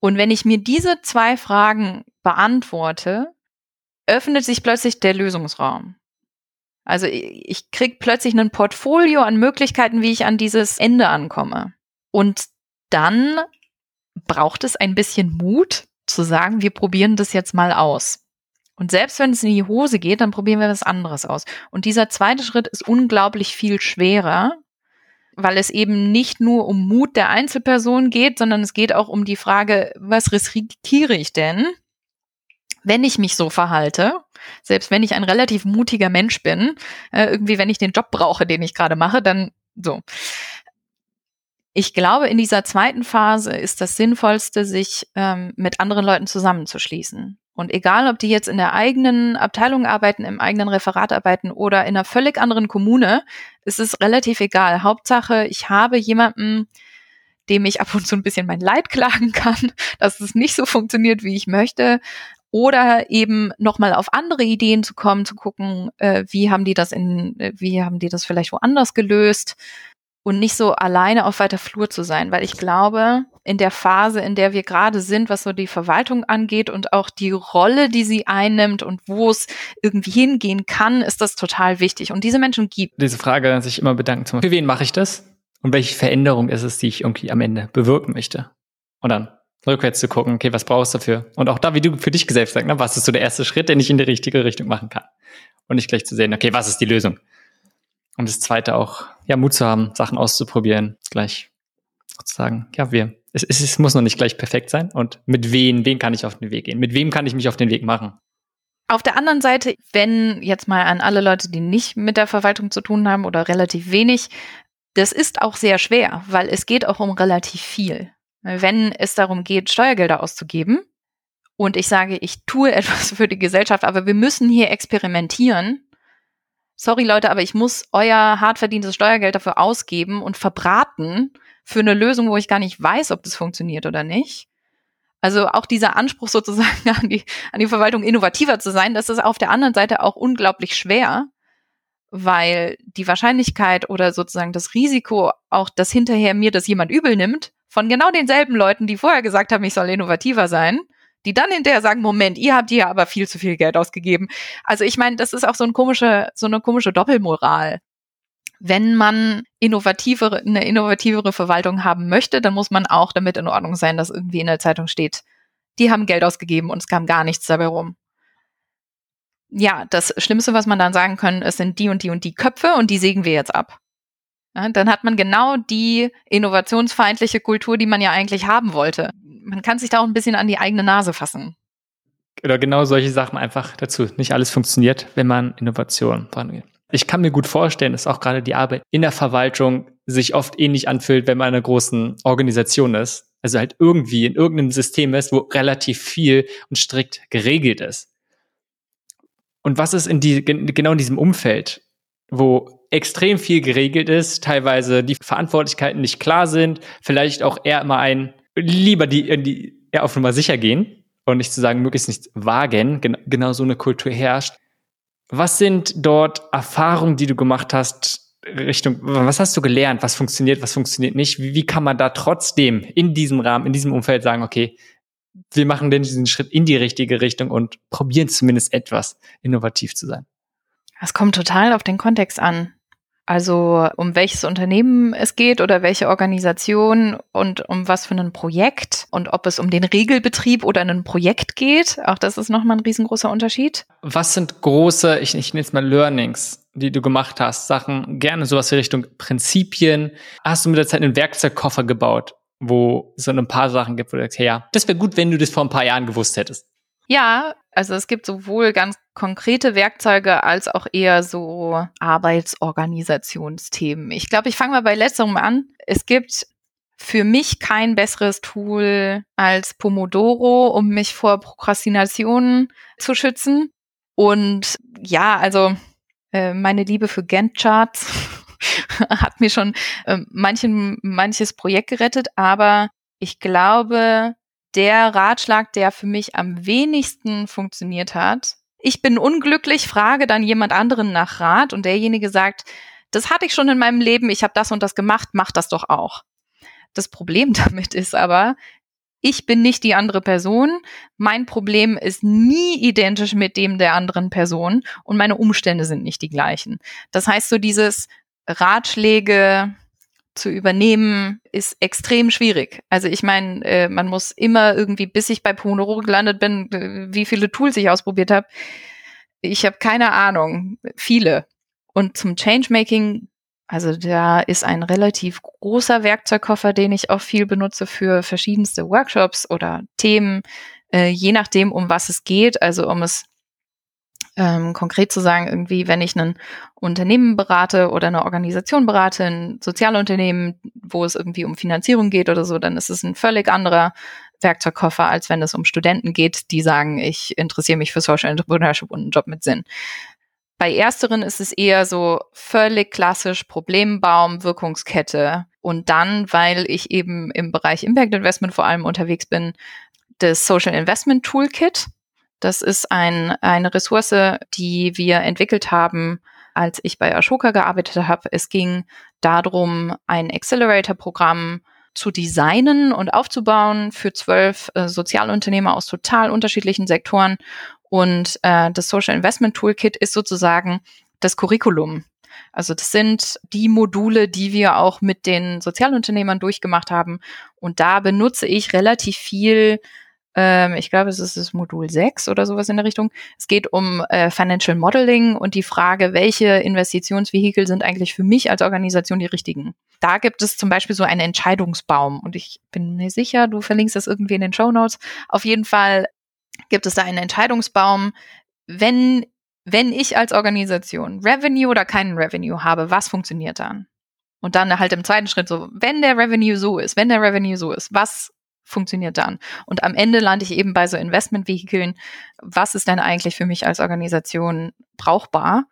Und wenn ich mir diese zwei Fragen beantworte, öffnet sich plötzlich der Lösungsraum. Also ich krieg plötzlich ein Portfolio an Möglichkeiten, wie ich an dieses Ende ankomme. Und dann braucht es ein bisschen Mut zu sagen, wir probieren das jetzt mal aus. Und selbst wenn es in die Hose geht, dann probieren wir was anderes aus. Und dieser zweite Schritt ist unglaublich viel schwerer, weil es eben nicht nur um Mut der Einzelperson geht, sondern es geht auch um die Frage, was riskiere ich denn? wenn ich mich so verhalte, selbst wenn ich ein relativ mutiger Mensch bin, äh, irgendwie, wenn ich den Job brauche, den ich gerade mache, dann so. Ich glaube, in dieser zweiten Phase ist das Sinnvollste, sich ähm, mit anderen Leuten zusammenzuschließen. Und egal, ob die jetzt in der eigenen Abteilung arbeiten, im eigenen Referat arbeiten oder in einer völlig anderen Kommune, ist es relativ egal. Hauptsache, ich habe jemanden, dem ich ab und zu ein bisschen mein Leid klagen kann, dass es nicht so funktioniert, wie ich möchte oder eben nochmal auf andere Ideen zu kommen, zu gucken, äh, wie haben die das in, äh, wie haben die das vielleicht woanders gelöst und nicht so alleine auf weiter Flur zu sein, weil ich glaube, in der Phase, in der wir gerade sind, was so die Verwaltung angeht und auch die Rolle, die sie einnimmt und wo es irgendwie hingehen kann, ist das total wichtig. Und diese Menschen gibt.
Diese Frage sich immer bedanken. Zum Beispiel, für wen mache ich das? Und welche Veränderung ist es, die ich irgendwie am Ende bewirken möchte? Und dann rückwärts zu gucken, okay, was brauchst du dafür? Und auch da, wie du für dich selbst sagst, ne, was ist so der erste Schritt, den ich in die richtige Richtung machen kann? Und nicht gleich zu sehen, okay, was ist die Lösung? Und das zweite auch, ja, Mut zu haben, Sachen auszuprobieren, gleich zu sagen, ja, wir, es, es, es muss noch nicht gleich perfekt sein. Und mit wem, wen kann ich auf den Weg gehen? Mit wem kann ich mich auf den Weg machen?
Auf der anderen Seite, wenn jetzt mal an alle Leute, die nicht mit der Verwaltung zu tun haben oder relativ wenig, das ist auch sehr schwer, weil es geht auch um relativ viel. Wenn es darum geht, Steuergelder auszugeben und ich sage, ich tue etwas für die Gesellschaft, aber wir müssen hier experimentieren. Sorry Leute, aber ich muss euer hart verdientes Steuergeld dafür ausgeben und verbraten für eine Lösung, wo ich gar nicht weiß, ob das funktioniert oder nicht. Also auch dieser Anspruch sozusagen an die, an die Verwaltung innovativer zu sein, das ist auf der anderen Seite auch unglaublich schwer, weil die Wahrscheinlichkeit oder sozusagen das Risiko, auch dass hinterher mir das jemand übel nimmt, von genau denselben Leuten, die vorher gesagt haben, ich soll innovativer sein, die dann hinterher sagen, Moment, ihr habt hier aber viel zu viel Geld ausgegeben. Also ich meine, das ist auch so, ein komische, so eine komische Doppelmoral. Wenn man innovativere, eine innovativere Verwaltung haben möchte, dann muss man auch damit in Ordnung sein, dass irgendwie in der Zeitung steht, die haben Geld ausgegeben und es kam gar nichts dabei rum. Ja, das Schlimmste, was man dann sagen können, es sind die und die und die Köpfe und die sägen wir jetzt ab. Dann hat man genau die innovationsfeindliche Kultur, die man ja eigentlich haben wollte. Man kann sich da auch ein bisschen an die eigene Nase fassen.
Oder genau solche Sachen einfach dazu. Nicht alles funktioniert, wenn man Innovation vorangeht. Ich kann mir gut vorstellen, dass auch gerade die Arbeit in der Verwaltung sich oft ähnlich anfühlt, wenn man in einer großen Organisation ist. Also halt irgendwie in irgendeinem System ist, wo relativ viel und strikt geregelt ist. Und was ist in die, genau in diesem Umfeld, wo extrem viel geregelt ist, teilweise die Verantwortlichkeiten nicht klar sind, vielleicht auch eher immer ein, lieber die, die eher auf Nummer sicher gehen und nicht zu sagen, möglichst nichts wagen, genau so eine Kultur herrscht. Was sind dort Erfahrungen, die du gemacht hast, Richtung, was hast du gelernt? Was funktioniert, was funktioniert nicht? Wie, wie kann man da trotzdem in diesem Rahmen, in diesem Umfeld sagen, okay, wir machen denn diesen Schritt in die richtige Richtung und probieren zumindest etwas innovativ zu sein?
Es kommt total auf den Kontext an. Also um welches Unternehmen es geht oder welche Organisation und um was für ein Projekt und ob es um den Regelbetrieb oder ein Projekt geht. Auch das ist nochmal ein riesengroßer Unterschied.
Was sind große, ich, ich nenne es mal Learnings, die du gemacht hast? Sachen, gerne sowas in Richtung Prinzipien. Hast du mit der Zeit einen Werkzeugkoffer gebaut, wo es so ein paar Sachen gibt, wo du sagst, hey, ja, das wäre gut, wenn du das vor ein paar Jahren gewusst hättest.
Ja, also es gibt sowohl ganz konkrete Werkzeuge als auch eher so Arbeitsorganisationsthemen. Ich glaube, ich fange mal bei letzterem an. Es gibt für mich kein besseres Tool als Pomodoro, um mich vor Prokrastination zu schützen. Und ja, also äh, meine Liebe für Gantt-Charts hat mir schon äh, manchen, manches Projekt gerettet, aber ich glaube, der Ratschlag, der für mich am wenigsten funktioniert hat. Ich bin unglücklich, frage dann jemand anderen nach Rat und derjenige sagt, das hatte ich schon in meinem Leben, ich habe das und das gemacht, mach das doch auch. Das Problem damit ist aber, ich bin nicht die andere Person, mein Problem ist nie identisch mit dem der anderen Person und meine Umstände sind nicht die gleichen. Das heißt, so dieses Ratschläge, zu übernehmen, ist extrem schwierig. Also ich meine, äh, man muss immer irgendwie, bis ich bei Pomodoro gelandet bin, äh, wie viele Tools ich ausprobiert habe. Ich habe keine Ahnung, viele. Und zum Changemaking, also da ist ein relativ großer Werkzeugkoffer, den ich auch viel benutze für verschiedenste Workshops oder Themen, äh, je nachdem, um was es geht. Also um es ähm, konkret zu sagen, irgendwie, wenn ich ein Unternehmen berate oder eine Organisation berate, ein Sozialunternehmen, wo es irgendwie um Finanzierung geht oder so, dann ist es ein völlig anderer Werkzeugkoffer, als wenn es um Studenten geht, die sagen, ich interessiere mich für Social Entrepreneurship und einen Job mit Sinn. Bei ersteren ist es eher so völlig klassisch Problembaum, Wirkungskette. Und dann, weil ich eben im Bereich Impact Investment vor allem unterwegs bin, das Social Investment Toolkit. Das ist ein, eine Ressource, die wir entwickelt haben, als ich bei Ashoka gearbeitet habe. Es ging darum, ein Accelerator-Programm zu designen und aufzubauen für zwölf äh, Sozialunternehmer aus total unterschiedlichen Sektoren. Und äh, das Social Investment Toolkit ist sozusagen das Curriculum. Also das sind die Module, die wir auch mit den Sozialunternehmern durchgemacht haben. Und da benutze ich relativ viel ähm, ich glaube, es ist das Modul 6 oder sowas in der Richtung. Es geht um äh, Financial Modeling und die Frage, welche Investitionsvehikel sind eigentlich für mich als Organisation die richtigen. Da gibt es zum Beispiel so einen Entscheidungsbaum und ich bin mir sicher, du verlinkst das irgendwie in den Show Notes. Auf jeden Fall gibt es da einen Entscheidungsbaum, wenn wenn ich als Organisation Revenue oder keinen Revenue habe, was funktioniert dann? Und dann halt im zweiten Schritt so, wenn der Revenue so ist, wenn der Revenue so ist, was funktioniert dann? Und am Ende lande ich eben bei so Investmentvehikeln. Was ist denn eigentlich für mich als Organisation brauchbar?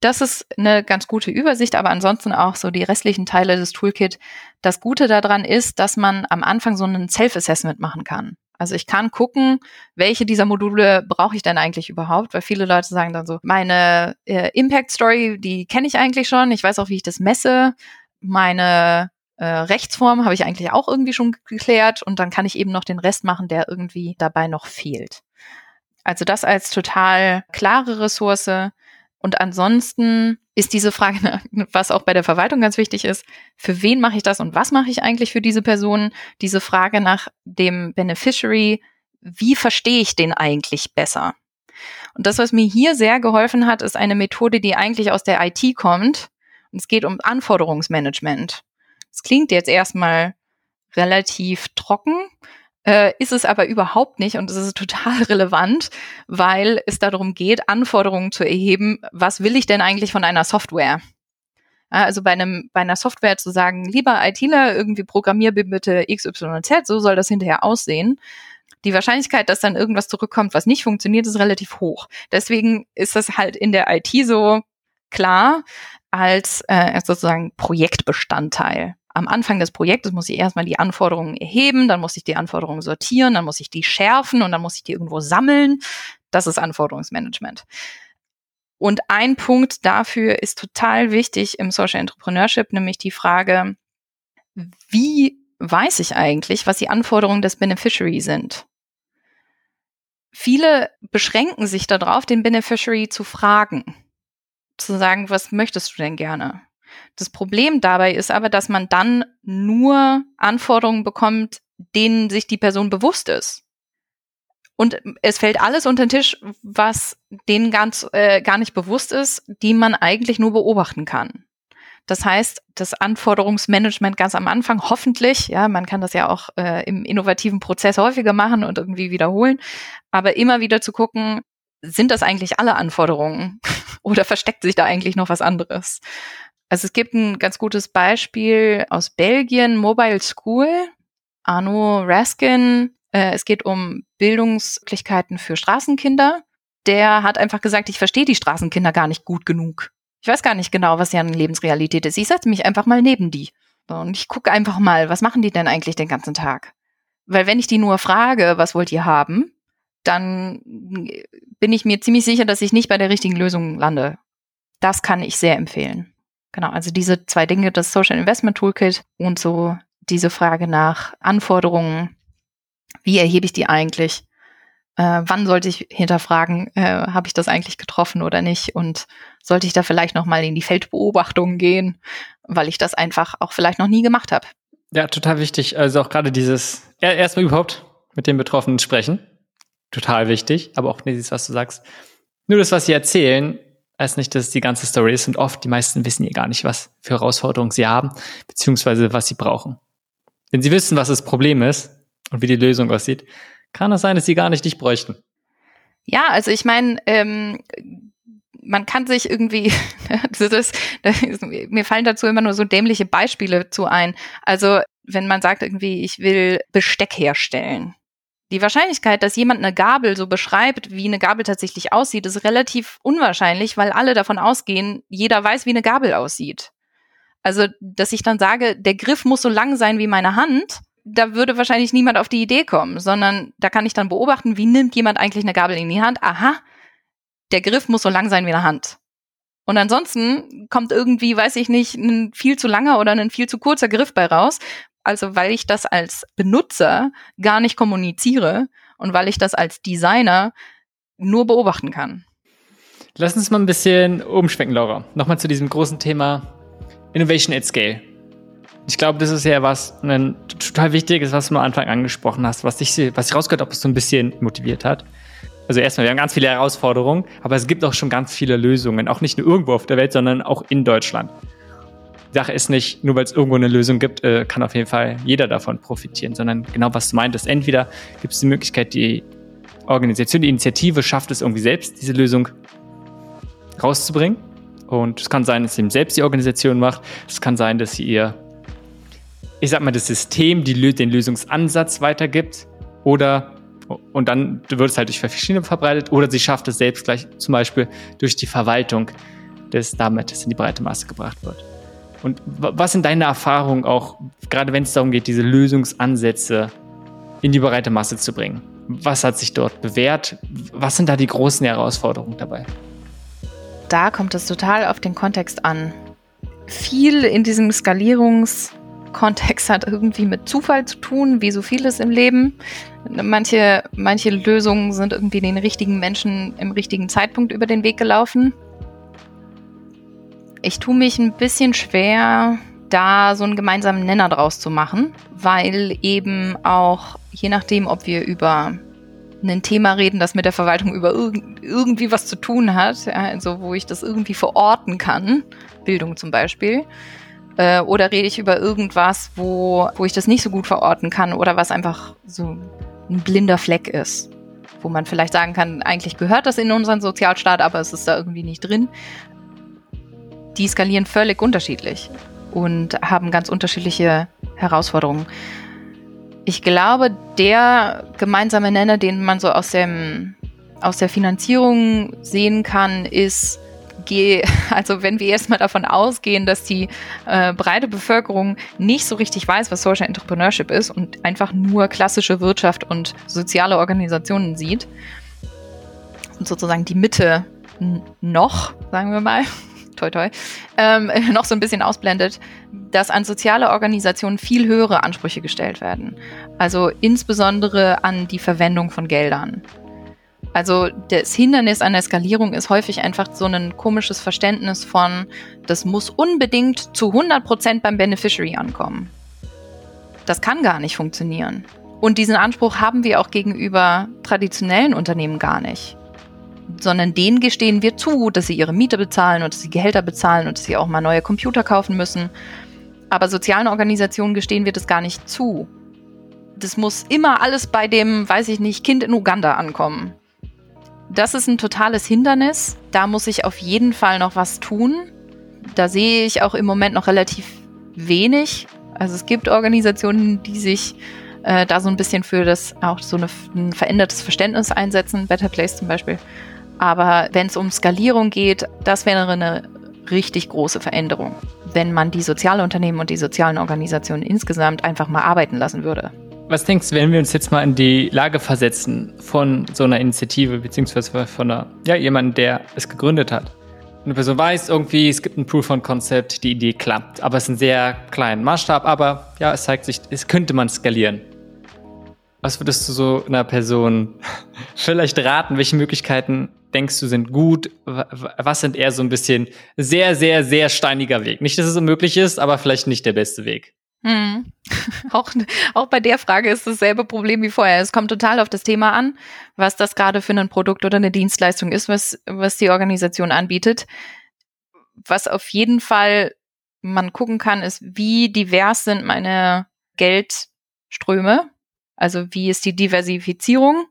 Das ist eine ganz gute Übersicht, aber ansonsten auch so die restlichen Teile des Toolkit. Das Gute daran ist, dass man am Anfang so einen Self-Assessment machen kann. Also ich kann gucken, welche dieser Module brauche ich denn eigentlich überhaupt, weil viele Leute sagen dann so, meine äh, Impact Story, die kenne ich eigentlich schon, ich weiß auch, wie ich das messe. Meine äh, Rechtsform habe ich eigentlich auch irgendwie schon geklärt und dann kann ich eben noch den Rest machen, der irgendwie dabei noch fehlt. Also das als total klare Ressource. Und ansonsten ist diese Frage, was auch bei der Verwaltung ganz wichtig ist, für wen mache ich das und was mache ich eigentlich für diese Person? Diese Frage nach dem Beneficiary, wie verstehe ich den eigentlich besser? Und das, was mir hier sehr geholfen hat, ist eine Methode, die eigentlich aus der IT kommt. Und es geht um Anforderungsmanagement. Es klingt jetzt erstmal relativ trocken, äh, ist es aber überhaupt nicht und es ist total relevant, weil es darum geht, Anforderungen zu erheben, was will ich denn eigentlich von einer Software? Also bei einem, bei einer Software zu sagen, lieber ITler, irgendwie programmier bitte XYZ, so soll das hinterher aussehen. Die Wahrscheinlichkeit, dass dann irgendwas zurückkommt, was nicht funktioniert, ist relativ hoch. Deswegen ist das halt in der IT so klar als äh, sozusagen Projektbestandteil am Anfang des Projektes muss ich erstmal die Anforderungen erheben, dann muss ich die Anforderungen sortieren, dann muss ich die schärfen und dann muss ich die irgendwo sammeln. Das ist Anforderungsmanagement. Und ein Punkt dafür ist total wichtig im Social Entrepreneurship, nämlich die Frage, wie weiß ich eigentlich, was die Anforderungen des Beneficiary sind? Viele beschränken sich darauf, den Beneficiary zu fragen, zu sagen, was möchtest du denn gerne? Das Problem dabei ist aber, dass man dann nur Anforderungen bekommt, denen sich die Person bewusst ist. Und es fällt alles unter den Tisch, was denen ganz äh, gar nicht bewusst ist, die man eigentlich nur beobachten kann. Das heißt, das Anforderungsmanagement ganz am Anfang, hoffentlich, ja, man kann das ja auch äh, im innovativen Prozess häufiger machen und irgendwie wiederholen, aber immer wieder zu gucken, sind das eigentlich alle Anforderungen oder versteckt sich da eigentlich noch was anderes? Also es gibt ein ganz gutes Beispiel aus Belgien, Mobile School. Arno Raskin, äh, es geht um Bildungsmöglichkeiten für Straßenkinder. Der hat einfach gesagt, ich verstehe die Straßenkinder gar nicht gut genug. Ich weiß gar nicht genau, was deren Lebensrealität ist. Ich setze mich einfach mal neben die. Und ich gucke einfach mal, was machen die denn eigentlich den ganzen Tag? Weil wenn ich die nur frage, was wollt ihr haben, dann bin ich mir ziemlich sicher, dass ich nicht bei der richtigen Lösung lande. Das kann ich sehr empfehlen. Genau, also diese zwei Dinge, das Social Investment Toolkit und so diese Frage nach Anforderungen, wie erhebe ich die eigentlich? Äh, wann sollte ich hinterfragen, äh, habe ich das eigentlich getroffen oder nicht? Und sollte ich da vielleicht noch mal in die Feldbeobachtung gehen, weil ich das einfach auch vielleicht noch nie gemacht habe?
Ja, total wichtig. Also auch gerade dieses erstmal überhaupt mit den Betroffenen sprechen, total wichtig. Aber auch dieses, was du sagst, nur das, was sie erzählen, heißt nicht, dass die ganze Story ist und oft die meisten wissen ja gar nicht, was für Herausforderungen sie haben, beziehungsweise was sie brauchen. Wenn sie wissen, was das Problem ist und wie die Lösung aussieht, kann es sein, dass sie gar nicht dich bräuchten.
Ja, also ich meine, ähm, man kann sich irgendwie, das ist, das ist, mir fallen dazu immer nur so dämliche Beispiele zu ein. Also wenn man sagt irgendwie, ich will Besteck herstellen, die Wahrscheinlichkeit, dass jemand eine Gabel so beschreibt, wie eine Gabel tatsächlich aussieht, ist relativ unwahrscheinlich, weil alle davon ausgehen, jeder weiß, wie eine Gabel aussieht. Also, dass ich dann sage, der Griff muss so lang sein wie meine Hand, da würde wahrscheinlich niemand auf die Idee kommen, sondern da kann ich dann beobachten, wie nimmt jemand eigentlich eine Gabel in die Hand? Aha, der Griff muss so lang sein wie eine Hand. Und ansonsten kommt irgendwie, weiß ich nicht, ein viel zu langer oder ein viel zu kurzer Griff bei raus, also weil ich das als Benutzer gar nicht kommuniziere und weil ich das als Designer nur beobachten kann.
Lass uns mal ein bisschen umschwenken, Laura. Nochmal zu diesem großen Thema Innovation at Scale. Ich glaube, das ist ja was ein total wichtiges, was du am Anfang angesprochen hast, was dich, was ich rausgehört habe, was so ein bisschen motiviert hat. Also erstmal, wir haben ganz viele Herausforderungen, aber es gibt auch schon ganz viele Lösungen, auch nicht nur irgendwo auf der Welt, sondern auch in Deutschland. Sache ist nicht, nur weil es irgendwo eine Lösung gibt, äh, kann auf jeden Fall jeder davon profitieren, sondern genau was du meintest. Entweder gibt es die Möglichkeit, die Organisation, die Initiative schafft es irgendwie selbst, diese Lösung rauszubringen. Und es kann sein, dass sie selbst die Organisation macht. Es kann sein, dass sie ihr, ich sag mal, das System, die, den Lösungsansatz weitergibt. Oder, und dann wird es halt durch verschiedene verbreitet. Oder sie schafft es selbst gleich zum Beispiel durch die Verwaltung, dass damit es in die breite Masse gebracht wird. Und was sind deine Erfahrungen auch, gerade wenn es darum geht, diese Lösungsansätze in die breite Masse zu bringen? Was hat sich dort bewährt? Was sind da die großen Herausforderungen dabei?
Da kommt es total auf den Kontext an. Viel in diesem Skalierungskontext hat irgendwie mit Zufall zu tun, wie so vieles im Leben. Manche, manche Lösungen sind irgendwie den richtigen Menschen im richtigen Zeitpunkt über den Weg gelaufen. Ich tue mich ein bisschen schwer, da so einen gemeinsamen Nenner draus zu machen, weil eben auch, je nachdem, ob wir über ein Thema reden, das mit der Verwaltung über irg irgendwie was zu tun hat, also wo ich das irgendwie verorten kann, Bildung zum Beispiel, äh, oder rede ich über irgendwas, wo, wo ich das nicht so gut verorten kann oder was einfach so ein blinder Fleck ist wo man vielleicht sagen kann, eigentlich gehört das in unseren Sozialstaat, aber es ist da irgendwie nicht drin die skalieren völlig unterschiedlich und haben ganz unterschiedliche Herausforderungen. Ich glaube, der gemeinsame Nenner, den man so aus, dem, aus der Finanzierung sehen kann, ist, also wenn wir erstmal davon ausgehen, dass die äh, breite Bevölkerung nicht so richtig weiß, was Social Entrepreneurship ist und einfach nur klassische Wirtschaft und soziale Organisationen sieht und sozusagen die Mitte noch, sagen wir mal, toi toi, ähm, noch so ein bisschen ausblendet, dass an soziale Organisationen viel höhere Ansprüche gestellt werden. Also insbesondere an die Verwendung von Geldern. Also das Hindernis an der Skalierung ist häufig einfach so ein komisches Verständnis von, das muss unbedingt zu 100% beim Beneficiary ankommen. Das kann gar nicht funktionieren. Und diesen Anspruch haben wir auch gegenüber traditionellen Unternehmen gar nicht. Sondern denen gestehen wir zu, dass sie ihre Miete bezahlen und dass sie Gehälter bezahlen und dass sie auch mal neue Computer kaufen müssen. Aber sozialen Organisationen gestehen wir das gar nicht zu. Das muss immer alles bei dem, weiß ich nicht, Kind in Uganda ankommen. Das ist ein totales Hindernis. Da muss ich auf jeden Fall noch was tun. Da sehe ich auch im Moment noch relativ wenig. Also es gibt Organisationen, die sich äh, da so ein bisschen für das auch so eine, ein verändertes Verständnis einsetzen, Better Place zum Beispiel. Aber wenn es um Skalierung geht, das wäre eine richtig große Veränderung, wenn man die Sozialunternehmen und die sozialen Organisationen insgesamt einfach mal arbeiten lassen würde.
Was denkst du, wenn wir uns jetzt mal in die Lage versetzen von so einer Initiative, beziehungsweise von einer, ja, jemandem, der es gegründet hat? Eine Person weiß irgendwie, es gibt ein Proof of Concept, die Idee klappt, aber es ist ein sehr kleinen Maßstab, aber ja, es zeigt sich, es könnte man skalieren. Was würdest du so einer Person vielleicht raten? Welche Möglichkeiten denkst du sind gut? Was sind eher so ein bisschen sehr, sehr, sehr steiniger Weg? Nicht, dass es unmöglich ist, aber vielleicht nicht der beste Weg.
Hm. Auch, auch bei der Frage ist dasselbe Problem wie vorher. Es kommt total auf das Thema an, was das gerade für ein Produkt oder eine Dienstleistung ist, was, was die Organisation anbietet. Was auf jeden Fall man gucken kann, ist, wie divers sind meine Geldströme. Also wie ist die Diversifizierung?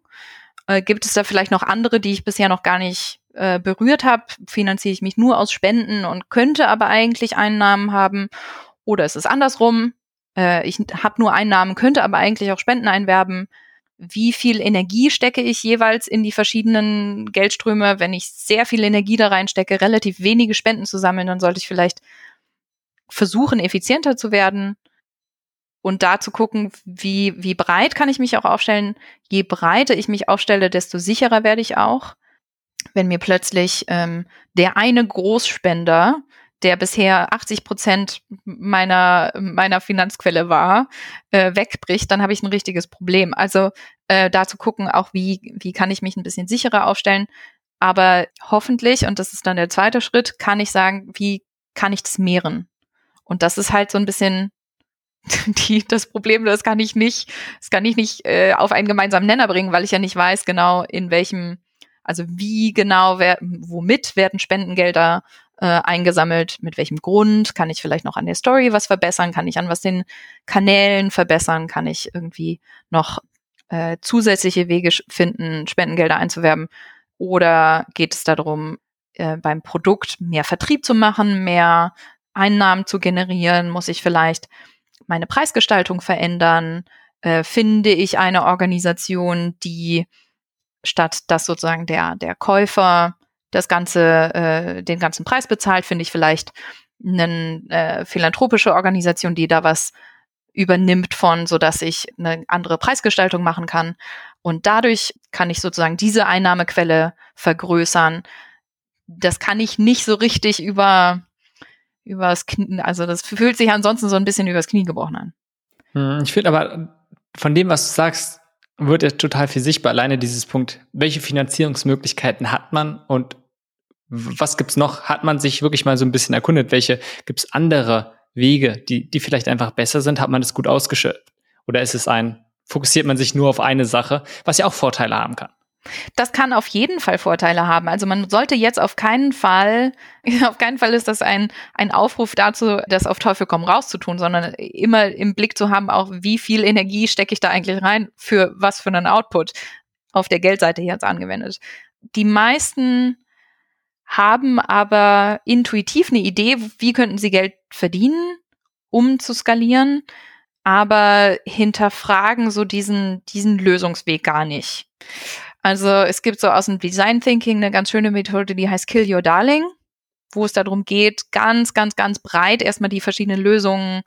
Äh, gibt es da vielleicht noch andere, die ich bisher noch gar nicht äh, berührt habe? Finanziere ich mich nur aus Spenden und könnte aber eigentlich Einnahmen haben? Oder ist es andersrum? Äh, ich habe nur Einnahmen, könnte aber eigentlich auch Spenden einwerben. Wie viel Energie stecke ich jeweils in die verschiedenen Geldströme? Wenn ich sehr viel Energie da reinstecke, relativ wenige Spenden zu sammeln, dann sollte ich vielleicht versuchen, effizienter zu werden und da zu gucken, wie, wie breit kann ich mich auch aufstellen. Je breiter ich mich aufstelle, desto sicherer werde ich auch. Wenn mir plötzlich ähm, der eine Großspender der bisher 80 Prozent meiner, meiner Finanzquelle war, äh, wegbricht, dann habe ich ein richtiges Problem. Also äh, da zu gucken, auch wie, wie kann ich mich ein bisschen sicherer aufstellen. Aber hoffentlich, und das ist dann der zweite Schritt, kann ich sagen, wie kann ich das mehren? Und das ist halt so ein bisschen die, das Problem, das kann ich nicht, das kann ich nicht äh, auf einen gemeinsamen Nenner bringen, weil ich ja nicht weiß genau, in welchem, also wie genau, wer, womit werden Spendengelder äh, eingesammelt, mit welchem Grund, kann ich vielleicht noch an der Story was verbessern, kann ich an was den Kanälen verbessern, kann ich irgendwie noch äh, zusätzliche Wege finden, Spendengelder einzuwerben? Oder geht es darum, äh, beim Produkt mehr Vertrieb zu machen, mehr Einnahmen zu generieren, muss ich vielleicht meine Preisgestaltung verändern, äh, finde ich eine Organisation, die statt dass sozusagen der, der Käufer das ganze, äh, den ganzen Preis bezahlt, finde ich vielleicht eine äh, philanthropische Organisation, die da was übernimmt von, so dass ich eine andere Preisgestaltung machen kann. Und dadurch kann ich sozusagen diese Einnahmequelle vergrößern. Das kann ich nicht so richtig über, übers Knie, also das fühlt sich ansonsten so ein bisschen übers Knie gebrochen an.
Hm, ich finde aber von dem, was du sagst, wird ja total viel sichtbar. Alleine dieses Punkt, welche Finanzierungsmöglichkeiten hat man und was gibt's noch? Hat man sich wirklich mal so ein bisschen erkundet? Welche gibt's andere Wege, die, die vielleicht einfach besser sind? Hat man das gut ausgeschöpft? Oder ist es ein, fokussiert man sich nur auf eine Sache, was ja auch Vorteile haben kann?
Das kann auf jeden Fall Vorteile haben. Also man sollte jetzt auf keinen Fall, auf keinen Fall ist das ein, ein Aufruf dazu, das auf Teufel komm raus zu tun, sondern immer im Blick zu haben, auch wie viel Energie stecke ich da eigentlich rein, für was für einen Output auf der Geldseite jetzt angewendet. Die meisten haben aber intuitiv eine Idee, wie könnten sie Geld verdienen, um zu skalieren, aber hinterfragen so diesen, diesen Lösungsweg gar nicht. Also es gibt so aus dem Design Thinking eine ganz schöne Methode, die heißt Kill Your Darling, wo es darum geht, ganz, ganz, ganz breit erstmal die verschiedenen Lösungen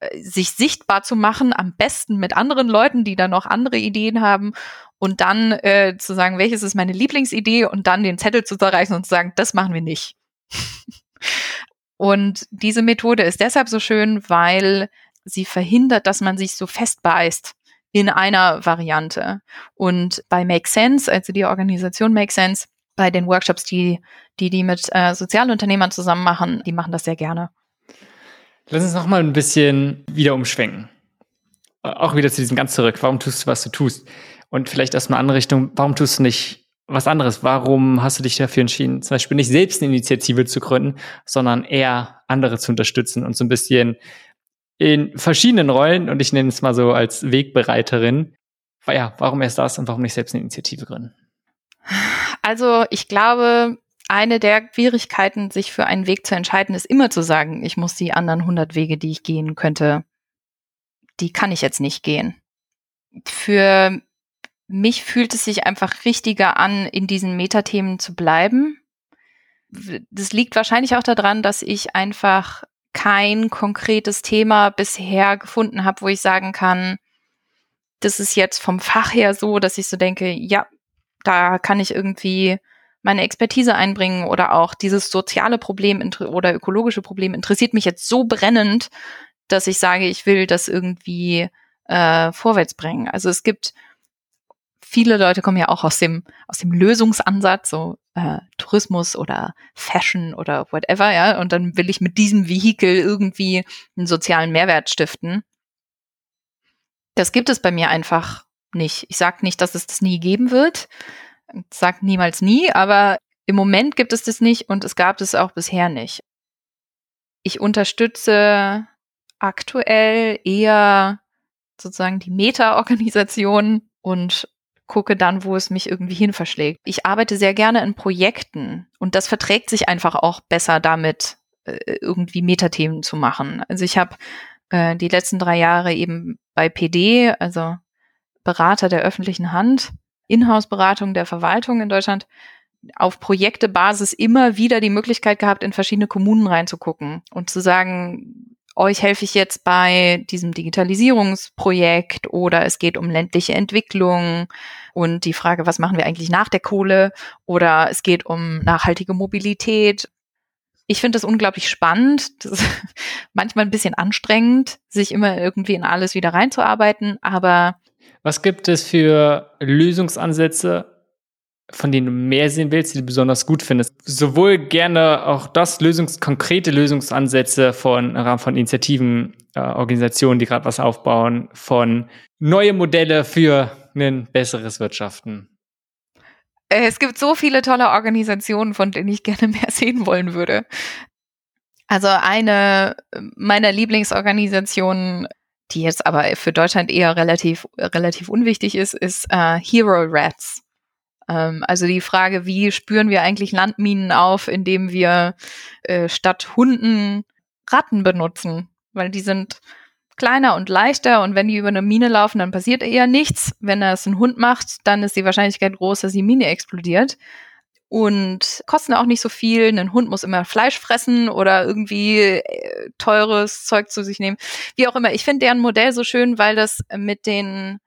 äh, sich sichtbar zu machen, am besten mit anderen Leuten, die dann noch andere Ideen haben und dann äh, zu sagen, welches ist meine Lieblingsidee und dann den Zettel zu zerreißen und zu sagen, das machen wir nicht. und diese Methode ist deshalb so schön, weil sie verhindert, dass man sich so festbeißt in einer Variante. Und bei Make Sense, also die Organisation Make Sense, bei den Workshops, die die, die mit äh, Sozialunternehmern zusammen machen, die machen das sehr gerne.
Lass uns noch mal ein bisschen wieder umschwenken. Auch wieder zu diesem ganz zurück. Warum tust du, was du tust? Und vielleicht erstmal eine andere Richtung. Warum tust du nicht was anderes? Warum hast du dich dafür entschieden, zum Beispiel nicht selbst eine Initiative zu gründen, sondern eher andere zu unterstützen und so ein bisschen in verschiedenen Rollen und ich nenne es mal so als Wegbereiterin. Ja, warum erst das und warum nicht selbst eine Initiative gründen?
Also ich glaube, eine der Schwierigkeiten, sich für einen Weg zu entscheiden, ist immer zu sagen, ich muss die anderen 100 Wege, die ich gehen könnte, die kann ich jetzt nicht gehen. Für mich fühlt es sich einfach richtiger an, in diesen Metathemen zu bleiben. Das liegt wahrscheinlich auch daran, dass ich einfach kein konkretes Thema bisher gefunden habe, wo ich sagen kann, das ist jetzt vom Fach her so, dass ich so denke, ja, da kann ich irgendwie meine Expertise einbringen oder auch dieses soziale Problem oder ökologische Problem interessiert mich jetzt so brennend, dass ich sage, ich will das irgendwie äh, vorwärts bringen. Also es gibt viele Leute kommen ja auch aus dem aus dem Lösungsansatz, so äh, Tourismus oder Fashion oder whatever, ja, und dann will ich mit diesem Vehikel irgendwie einen sozialen Mehrwert stiften. Das gibt es bei mir einfach nicht. Ich sage nicht, dass es das nie geben wird sagt niemals nie, aber im Moment gibt es das nicht und es gab es auch bisher nicht. Ich unterstütze aktuell eher sozusagen die Meta-Organisation und gucke dann, wo es mich irgendwie hin verschlägt. Ich arbeite sehr gerne in Projekten und das verträgt sich einfach auch besser damit, äh, irgendwie Metathemen zu machen. Also ich habe äh, die letzten drei Jahre eben bei PD, also Berater der öffentlichen Hand, Inhouse-Beratung der Verwaltung in Deutschland auf Projektebasis immer wieder die Möglichkeit gehabt, in verschiedene Kommunen reinzugucken und zu sagen, euch helfe ich jetzt bei diesem Digitalisierungsprojekt oder es geht um ländliche Entwicklung und die Frage, was machen wir eigentlich nach der Kohle oder es geht um nachhaltige Mobilität. Ich finde das unglaublich spannend. Das manchmal ein bisschen anstrengend, sich immer irgendwie in alles wieder reinzuarbeiten, aber
was gibt es für Lösungsansätze, von denen du mehr sehen willst, die du besonders gut findest? Sowohl gerne auch das Lösungs konkrete Lösungsansätze von im Rahmen von Initiativen, äh, Organisationen, die gerade was aufbauen, von neue Modelle für ein besseres Wirtschaften.
Äh, es gibt so viele tolle Organisationen, von denen ich gerne mehr sehen wollen würde. Also eine meiner Lieblingsorganisationen die jetzt aber für Deutschland eher relativ, relativ unwichtig ist, ist äh, Hero Rats. Ähm, also die Frage, wie spüren wir eigentlich Landminen auf, indem wir äh, statt Hunden Ratten benutzen, weil die sind kleiner und leichter und wenn die über eine Mine laufen, dann passiert eher nichts. Wenn das ein Hund macht, dann ist die Wahrscheinlichkeit groß, dass die Mine explodiert und kosten auch nicht so viel. Ein Hund muss immer Fleisch fressen oder irgendwie äh, teures Zeug zu sich nehmen. Wie auch immer. Ich finde deren Modell so schön, weil das mit den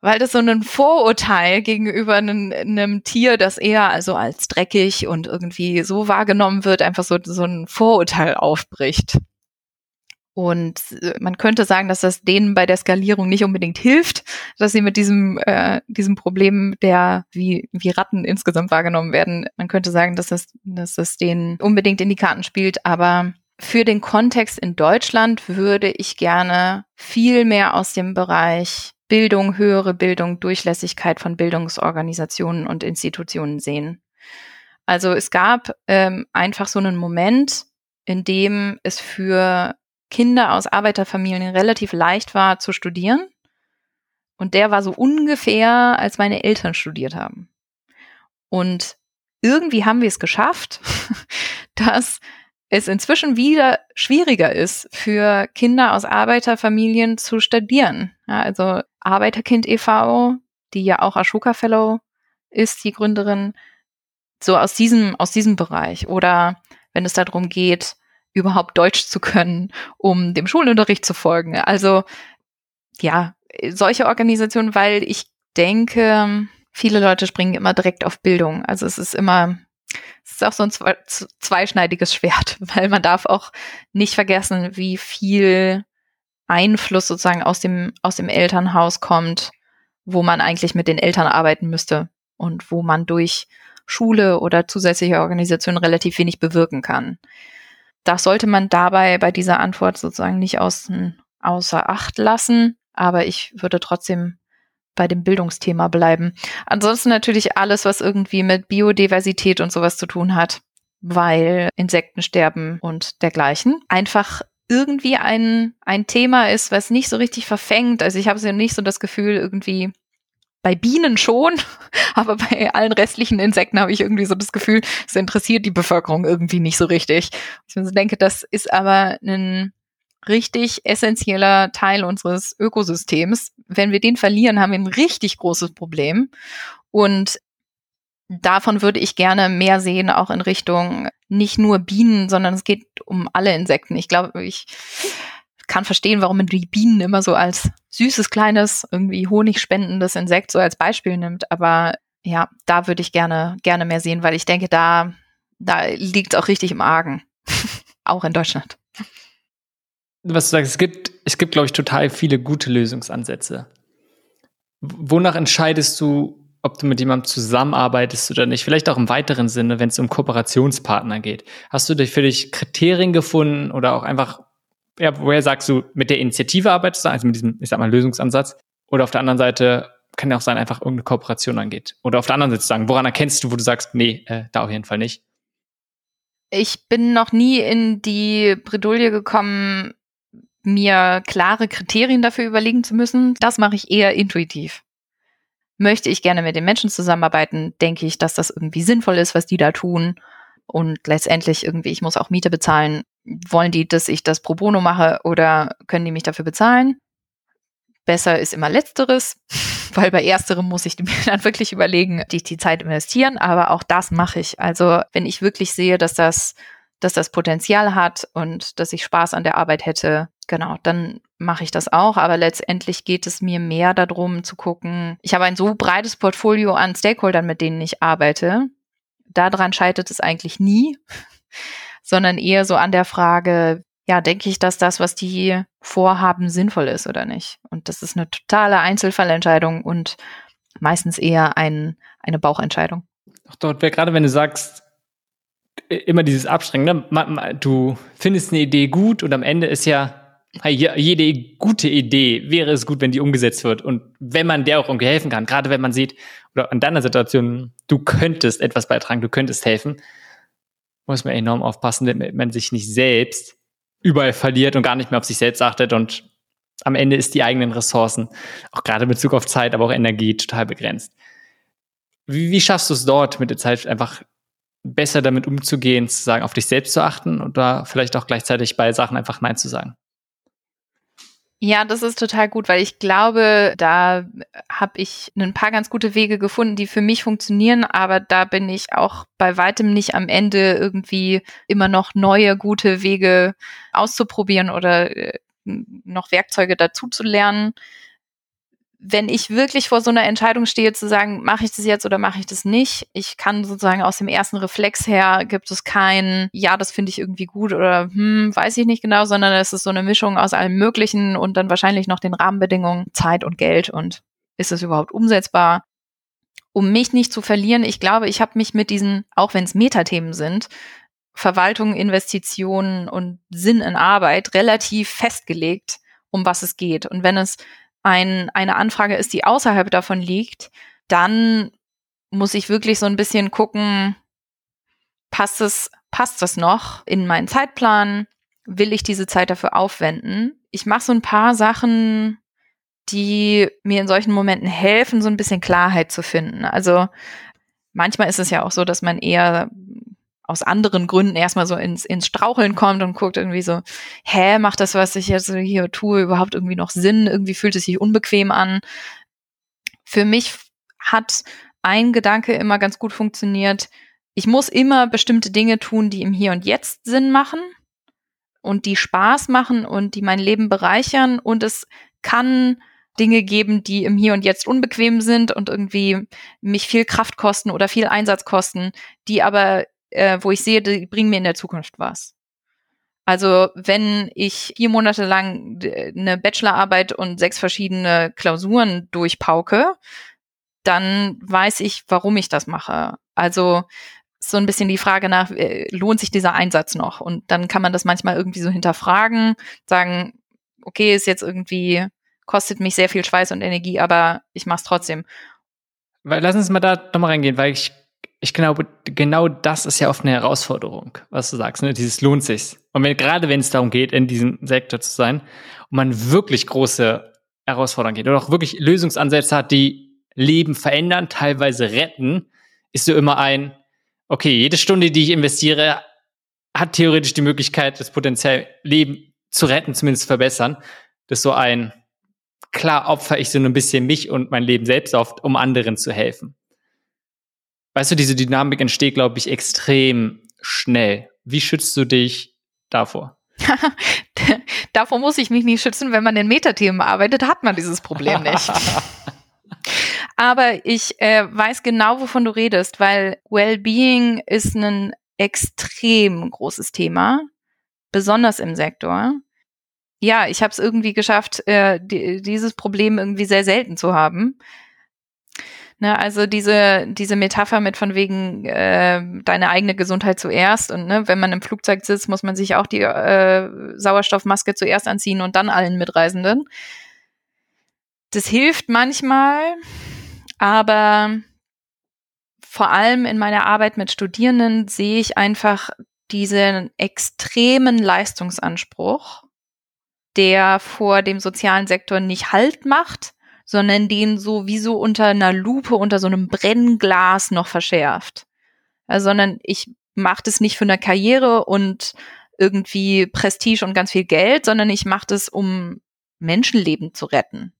weil das so ein Vorurteil gegenüber einem, einem Tier, das eher also als dreckig und irgendwie so wahrgenommen wird, einfach so, so ein Vorurteil aufbricht. Und äh, man könnte sagen, dass das denen bei der Skalierung nicht unbedingt hilft, dass sie mit diesem, äh, diesem Problem der, wie, wie Ratten insgesamt wahrgenommen werden, man könnte sagen, dass das, dass das denen unbedingt in die Karten spielt. Aber für den Kontext in Deutschland würde ich gerne viel mehr aus dem Bereich Bildung, höhere Bildung, Durchlässigkeit von Bildungsorganisationen und Institutionen sehen. Also es gab ähm, einfach so einen Moment, in dem es für Kinder aus Arbeiterfamilien relativ leicht war zu studieren. Und der war so ungefähr, als meine Eltern studiert haben. Und irgendwie haben wir es geschafft, dass es inzwischen wieder schwieriger ist, für Kinder aus Arbeiterfamilien zu studieren. Ja, also Arbeiterkind e.V., die ja auch Ashoka Fellow ist, die Gründerin, so aus diesem, aus diesem Bereich. Oder wenn es darum geht, überhaupt Deutsch zu können, um dem Schulunterricht zu folgen. Also ja, solche Organisationen, weil ich denke, viele Leute springen immer direkt auf Bildung. Also es ist immer, ist auch so ein zweischneidiges Schwert, weil man darf auch nicht vergessen, wie viel Einfluss sozusagen aus dem, aus dem Elternhaus kommt, wo man eigentlich mit den Eltern arbeiten müsste und wo man durch Schule oder zusätzliche Organisationen relativ wenig bewirken kann. Das sollte man dabei bei dieser Antwort sozusagen nicht außen, außer Acht lassen, aber ich würde trotzdem bei dem Bildungsthema bleiben. Ansonsten natürlich alles, was irgendwie mit Biodiversität und sowas zu tun hat, weil Insekten sterben und dergleichen. Einfach irgendwie ein, ein Thema ist, was nicht so richtig verfängt. Also ich habe ja nicht so das Gefühl, irgendwie bei Bienen schon, aber bei allen restlichen Insekten habe ich irgendwie so das Gefühl, es interessiert die Bevölkerung irgendwie nicht so richtig. Ich denke, das ist aber ein richtig essentieller Teil unseres Ökosystems. Wenn wir den verlieren, haben wir ein richtig großes Problem. Und davon würde ich gerne mehr sehen, auch in Richtung nicht nur Bienen, sondern es geht um alle Insekten. Ich glaube, ich kann verstehen, warum man die Bienen immer so als süßes, kleines, irgendwie honigspendendes Insekt so als Beispiel nimmt. Aber ja, da würde ich gerne, gerne mehr sehen, weil ich denke, da, da liegt es auch richtig im Argen. auch in Deutschland.
Was du sagst, es gibt, es gibt, glaube ich, total viele gute Lösungsansätze. Wonach entscheidest du, ob du mit jemandem zusammenarbeitest oder nicht. Vielleicht auch im weiteren Sinne, wenn es um Kooperationspartner geht. Hast du für dich Kriterien gefunden oder auch einfach, ja, woher sagst du, mit der Initiative arbeitest du, also mit diesem, ich sag mal, Lösungsansatz? Oder auf der anderen Seite kann ja auch sein, einfach irgendeine Kooperation angeht. Oder auf der anderen Seite sagen, woran erkennst du, wo du sagst, nee, äh, da auf jeden Fall nicht?
Ich bin noch nie in die Bredouille gekommen, mir klare Kriterien dafür überlegen zu müssen. Das mache ich eher intuitiv möchte ich gerne mit den Menschen zusammenarbeiten, denke ich, dass das irgendwie sinnvoll ist, was die da tun. Und letztendlich irgendwie, ich muss auch Miete bezahlen. Wollen die, dass ich das pro bono mache oder können die mich dafür bezahlen? Besser ist immer letzteres, weil bei ersterem muss ich mir dann wirklich überlegen, die, die Zeit investieren, aber auch das mache ich. Also wenn ich wirklich sehe, dass das, dass das Potenzial hat und dass ich Spaß an der Arbeit hätte, genau, dann mache ich das auch, aber letztendlich geht es mir mehr darum zu gucken, ich habe ein so breites Portfolio an Stakeholdern, mit denen ich arbeite. Daran scheitert es eigentlich nie, sondern eher so an der Frage, ja, denke ich, dass das, was die vorhaben, sinnvoll ist oder nicht? Und das ist eine totale Einzelfallentscheidung und meistens eher ein, eine Bauchentscheidung.
Auch dort wäre gerade, wenn du sagst, immer dieses Abstrengen, ne? du findest eine Idee gut und am Ende ist ja jede gute Idee wäre es gut, wenn die umgesetzt wird. Und wenn man der auch irgendwie helfen kann, gerade wenn man sieht, oder in deiner Situation, du könntest etwas beitragen, du könntest helfen, muss man enorm aufpassen, damit man sich nicht selbst überall verliert und gar nicht mehr auf sich selbst achtet und am Ende ist die eigenen Ressourcen, auch gerade in Bezug auf Zeit, aber auch Energie, total begrenzt. Wie, wie schaffst du es dort mit der Zeit einfach besser damit umzugehen, zu sagen, auf dich selbst zu achten oder vielleicht auch gleichzeitig bei Sachen einfach Nein zu sagen?
Ja, das ist total gut, weil ich glaube, da habe ich ein paar ganz gute Wege gefunden, die für mich funktionieren, aber da bin ich auch bei weitem nicht am Ende irgendwie immer noch neue gute Wege auszuprobieren oder äh, noch Werkzeuge dazu zu lernen wenn ich wirklich vor so einer Entscheidung stehe, zu sagen, mache ich das jetzt oder mache ich das nicht, ich kann sozusagen aus dem ersten Reflex her, gibt es kein, ja, das finde ich irgendwie gut oder hm, weiß ich nicht genau, sondern es ist so eine Mischung aus allem Möglichen und dann wahrscheinlich noch den Rahmenbedingungen, Zeit und Geld und ist es überhaupt umsetzbar? Um mich nicht zu verlieren, ich glaube, ich habe mich mit diesen, auch wenn es Metathemen sind, Verwaltung, Investitionen und Sinn in Arbeit relativ festgelegt, um was es geht. Und wenn es ein, eine Anfrage ist, die außerhalb davon liegt, dann muss ich wirklich so ein bisschen gucken, passt es, passt das noch in meinen Zeitplan? Will ich diese Zeit dafür aufwenden? Ich mache so ein paar Sachen, die mir in solchen Momenten helfen, so ein bisschen Klarheit zu finden. Also manchmal ist es ja auch so, dass man eher aus anderen Gründen erstmal so ins, ins Straucheln kommt und guckt irgendwie so, hä, macht das, was ich jetzt hier tue, überhaupt irgendwie noch Sinn? Irgendwie fühlt es sich unbequem an. Für mich hat ein Gedanke immer ganz gut funktioniert. Ich muss immer bestimmte Dinge tun, die im Hier und Jetzt Sinn machen. und die Spaß machen und die mein Leben bereichern und es kann Dinge geben, die im Hier und Jetzt unbequem sind und irgendwie mich viel Kraft kosten oder viel Einsatz kosten, die aber, äh, wo ich sehe, die bringen mir in der Zukunft was. Also wenn ich vier Monate lang eine Bachelorarbeit und sechs verschiedene Klausuren durchpauke, dann weiß ich, warum ich das mache. Also so ein bisschen die Frage nach, äh, lohnt sich dieser Einsatz noch? Und dann kann man das manchmal irgendwie so hinterfragen, sagen, okay, ist jetzt irgendwie, kostet mich sehr viel Schweiß und Energie, aber ich mache es trotzdem.
Lass uns mal da nochmal reingehen, weil ich ich glaube, genau das ist ja oft eine Herausforderung, was du sagst, ne? Dieses lohnt sich. Und wenn, gerade wenn es darum geht, in diesem Sektor zu sein und man wirklich große Herausforderungen geht oder auch wirklich Lösungsansätze hat, die Leben verändern, teilweise retten, ist so immer ein, okay, jede Stunde, die ich investiere, hat theoretisch die Möglichkeit, das potenziell Leben zu retten, zumindest verbessern. Das ist so ein, klar opfer ich so ein bisschen mich und mein Leben selbst auf, um anderen zu helfen. Weißt du, diese Dynamik entsteht, glaube ich, extrem schnell. Wie schützt du dich davor?
davor muss ich mich nicht schützen. Wenn man in Metathemen arbeitet, hat man dieses Problem nicht. Aber ich äh, weiß genau, wovon du redest, weil Wellbeing ist ein extrem großes Thema, besonders im Sektor. Ja, ich habe es irgendwie geschafft, äh, die, dieses Problem irgendwie sehr selten zu haben. Ne, also diese, diese Metapher mit von wegen äh, deine eigene Gesundheit zuerst und ne, wenn man im Flugzeug sitzt, muss man sich auch die äh, Sauerstoffmaske zuerst anziehen und dann allen Mitreisenden. Das hilft manchmal, aber vor allem in meiner Arbeit mit Studierenden sehe ich einfach diesen extremen Leistungsanspruch, der vor dem sozialen Sektor nicht Halt macht, sondern den so wie so unter einer Lupe, unter so einem Brennglas noch verschärft. Also, sondern ich mache das nicht für eine Karriere und irgendwie Prestige und ganz viel Geld, sondern ich mache das, um Menschenleben zu retten.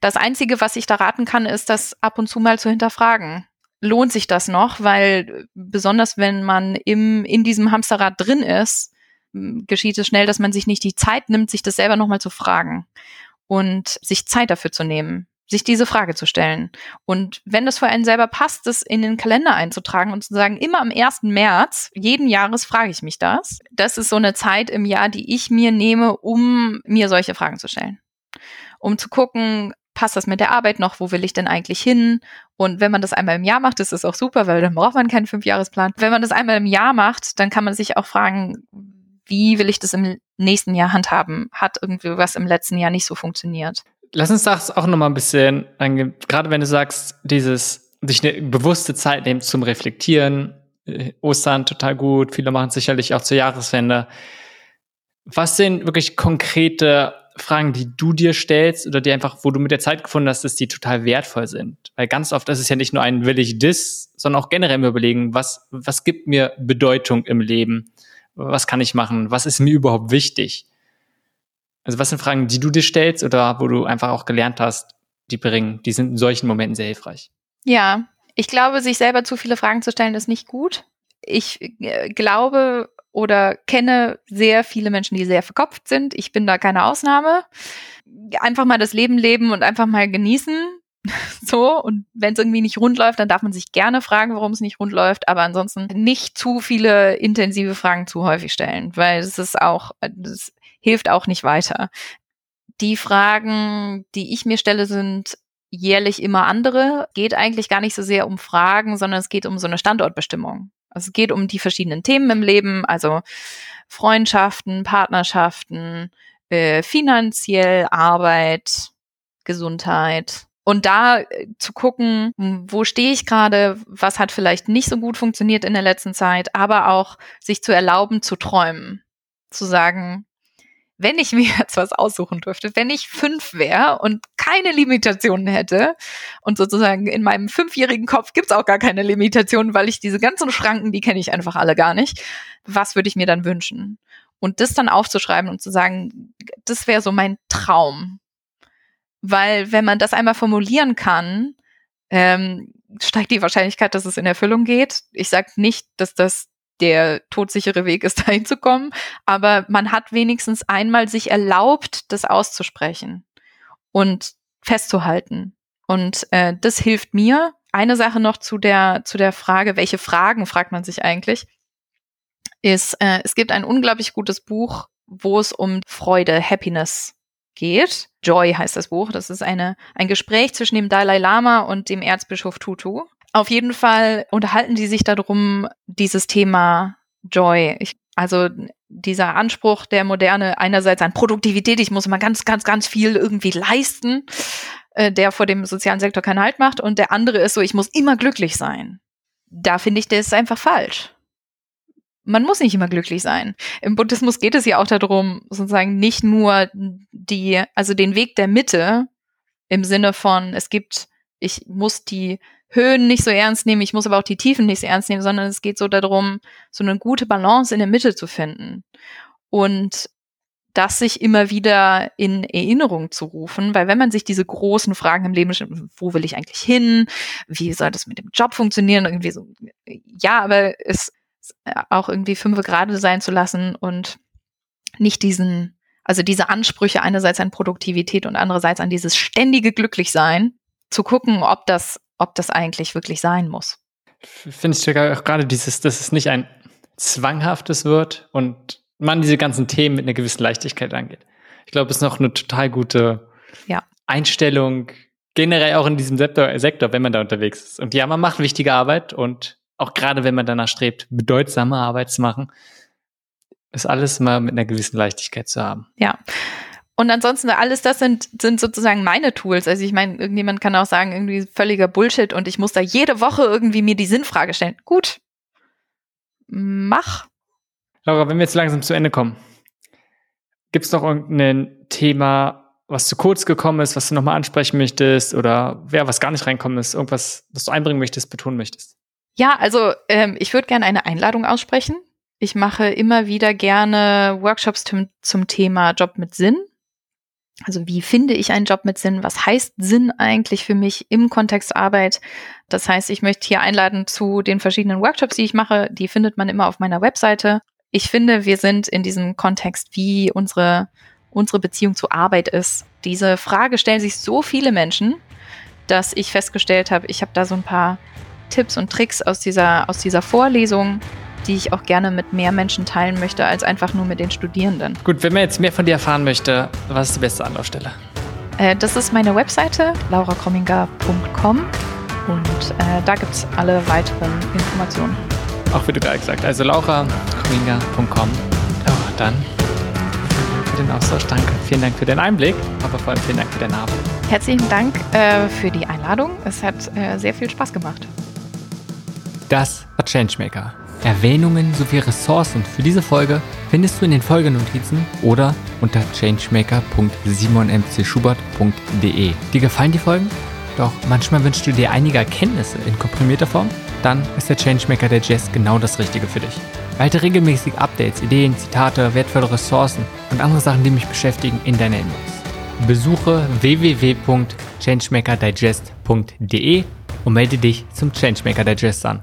Das Einzige, was ich da raten kann, ist, das ab und zu mal zu hinterfragen. Lohnt sich das noch? Weil besonders wenn man im, in diesem Hamsterrad drin ist, geschieht es schnell, dass man sich nicht die Zeit nimmt, sich das selber nochmal zu fragen und sich Zeit dafür zu nehmen, sich diese Frage zu stellen. Und wenn das für einen selber passt, das in den Kalender einzutragen und zu sagen, immer am 1. März, jeden Jahres frage ich mich das. Das ist so eine Zeit im Jahr, die ich mir nehme, um mir solche Fragen zu stellen. Um zu gucken, passt das mit der Arbeit noch? Wo will ich denn eigentlich hin? Und wenn man das einmal im Jahr macht, ist das auch super, weil dann braucht man keinen Fünfjahresplan. Wenn man das einmal im Jahr macht, dann kann man sich auch fragen, wie will ich das im nächsten Jahr handhaben? Hat irgendwie was im letzten Jahr nicht so funktioniert?
Lass uns das auch nochmal ein bisschen. Gerade wenn du sagst, dieses, sich eine bewusste Zeit nehmen zum Reflektieren, äh, Ostern total gut, viele machen es sicherlich auch zur Jahreswende. Was sind wirklich konkrete Fragen, die du dir stellst oder die einfach, wo du mit der Zeit gefunden hast, dass die total wertvoll sind? Weil ganz oft ist es ja nicht nur ein will ich das, sondern auch generell Überlegen, was, was gibt mir Bedeutung im Leben? Was kann ich machen, was ist mir überhaupt wichtig? Also was sind Fragen, die du dir stellst oder wo du einfach auch gelernt hast, die bringen, die sind in solchen Momenten sehr hilfreich.
Ja, ich glaube, sich selber zu viele Fragen zu stellen, ist nicht gut. Ich äh, glaube oder kenne sehr viele Menschen, die sehr verkopft sind. Ich bin da keine Ausnahme. Einfach mal das Leben leben und einfach mal genießen. so, und wenn es irgendwie nicht rund läuft, dann darf man sich gerne fragen, warum es nicht rund läuft, aber ansonsten nicht zu viele intensive Fragen zu häufig stellen, weil es ist auch, das hilft auch nicht weiter. Die Fragen, die ich mir stelle, sind jährlich immer andere. Geht eigentlich gar nicht so sehr um Fragen, sondern es geht um so eine Standortbestimmung. Also es geht um die verschiedenen Themen im Leben, also Freundschaften, Partnerschaften, äh, finanziell, Arbeit, Gesundheit, und da äh, zu gucken, hm, wo stehe ich gerade, was hat vielleicht nicht so gut funktioniert in der letzten Zeit, aber auch sich zu erlauben zu träumen. Zu sagen, wenn ich mir jetzt was aussuchen dürfte, wenn ich fünf wäre und keine Limitationen hätte und sozusagen in meinem fünfjährigen Kopf gibt's auch gar keine Limitationen, weil ich diese ganzen Schranken, die kenne ich einfach alle gar nicht, was würde ich mir dann wünschen? Und das dann aufzuschreiben und zu sagen, das wäre so mein Traum. Weil wenn man das einmal formulieren kann, ähm, steigt die Wahrscheinlichkeit, dass es in Erfüllung geht. Ich sage nicht, dass das der todsichere Weg ist, dahin zu kommen. Aber man hat wenigstens einmal sich erlaubt, das auszusprechen und festzuhalten. Und äh, das hilft mir. Eine Sache noch zu der, zu der Frage, welche Fragen fragt man sich eigentlich, ist, äh, es gibt ein unglaublich gutes Buch, wo es um Freude, Happiness geht. Joy heißt das Buch. Das ist eine, ein Gespräch zwischen dem Dalai Lama und dem Erzbischof Tutu. Auf jeden Fall unterhalten die sich darum, dieses Thema Joy. Ich, also dieser Anspruch der Moderne einerseits an Produktivität, ich muss immer ganz, ganz, ganz viel irgendwie leisten, äh, der vor dem sozialen Sektor keinen Halt macht. Und der andere ist so, ich muss immer glücklich sein. Da finde ich, der ist einfach falsch. Man muss nicht immer glücklich sein. Im Buddhismus geht es ja auch darum, sozusagen nicht nur die, also den Weg der Mitte im Sinne von, es gibt, ich muss die Höhen nicht so ernst nehmen, ich muss aber auch die Tiefen nicht so ernst nehmen, sondern es geht so darum, so eine gute Balance in der Mitte zu finden. Und das sich immer wieder in Erinnerung zu rufen, weil wenn man sich diese großen Fragen im Leben stellt, wo will ich eigentlich hin? Wie soll das mit dem Job funktionieren? Irgendwie so, ja, aber es auch irgendwie fünf Grade sein zu lassen und nicht diesen, also diese Ansprüche einerseits an Produktivität und andererseits an dieses ständige Glücklichsein, zu gucken, ob das ob das eigentlich wirklich sein muss.
Finde ich auch gerade dieses, dass es nicht ein zwanghaftes wird und man diese ganzen Themen mit einer gewissen Leichtigkeit angeht. Ich glaube, es ist noch eine total gute ja. Einstellung, generell auch in diesem Sektor, Sektor, wenn man da unterwegs ist. Und ja, man macht wichtige Arbeit und auch gerade wenn man danach strebt, bedeutsame Arbeit zu machen, ist alles mal mit einer gewissen Leichtigkeit zu haben.
Ja. Und ansonsten, alles das sind, sind sozusagen meine Tools. Also ich meine, irgendjemand kann auch sagen, irgendwie völliger Bullshit und ich muss da jede Woche irgendwie mir die Sinnfrage stellen. Gut. Mach.
Laura, wenn wir jetzt langsam zu Ende kommen, gibt es noch irgendein Thema, was zu kurz gekommen ist, was du nochmal ansprechen möchtest oder wer was gar nicht reinkommen ist, irgendwas, was du einbringen möchtest, betonen möchtest?
Ja, also ähm, ich würde gerne eine Einladung aussprechen. Ich mache immer wieder gerne Workshops zum, zum Thema Job mit Sinn. Also wie finde ich einen Job mit Sinn? Was heißt Sinn eigentlich für mich im Kontext Arbeit? Das heißt, ich möchte hier einladen zu den verschiedenen Workshops, die ich mache. Die findet man immer auf meiner Webseite. Ich finde, wir sind in diesem Kontext, wie unsere, unsere Beziehung zu Arbeit ist. Diese Frage stellen sich so viele Menschen, dass ich festgestellt habe, ich habe da so ein paar Tipps und Tricks aus dieser, aus dieser Vorlesung, die ich auch gerne mit mehr Menschen teilen möchte, als einfach nur mit den Studierenden.
Gut, wenn man jetzt mehr von dir erfahren möchte, was ist die beste Anlaufstelle?
Äh, das ist meine Webseite, laurakromminger.com und äh, da gibt es alle weiteren Informationen.
Auch wie du gerade gesagt also laurakromminger.com. Oh, dann für den Austausch, danke. Vielen Dank für den Einblick, aber vor allem vielen Dank für deine Arbeit.
Herzlichen Dank äh, für die Einladung. Es hat äh, sehr viel Spaß gemacht.
Das war Changemaker Erwähnungen sowie Ressourcen für diese Folge findest du in den Folgenotizen oder unter changemaker.simonmcschubert.de. Dir gefallen die Folgen? Doch manchmal wünschst du dir einige Erkenntnisse in komprimierter Form? Dann ist der Changemaker der Jazz genau das Richtige für dich. Halte regelmäßig Updates, Ideen, Zitate, wertvolle Ressourcen und andere Sachen, die mich beschäftigen, in deiner Inbox. Besuche www.changemakerdigest.de und melde dich zum Changemaker Digest an.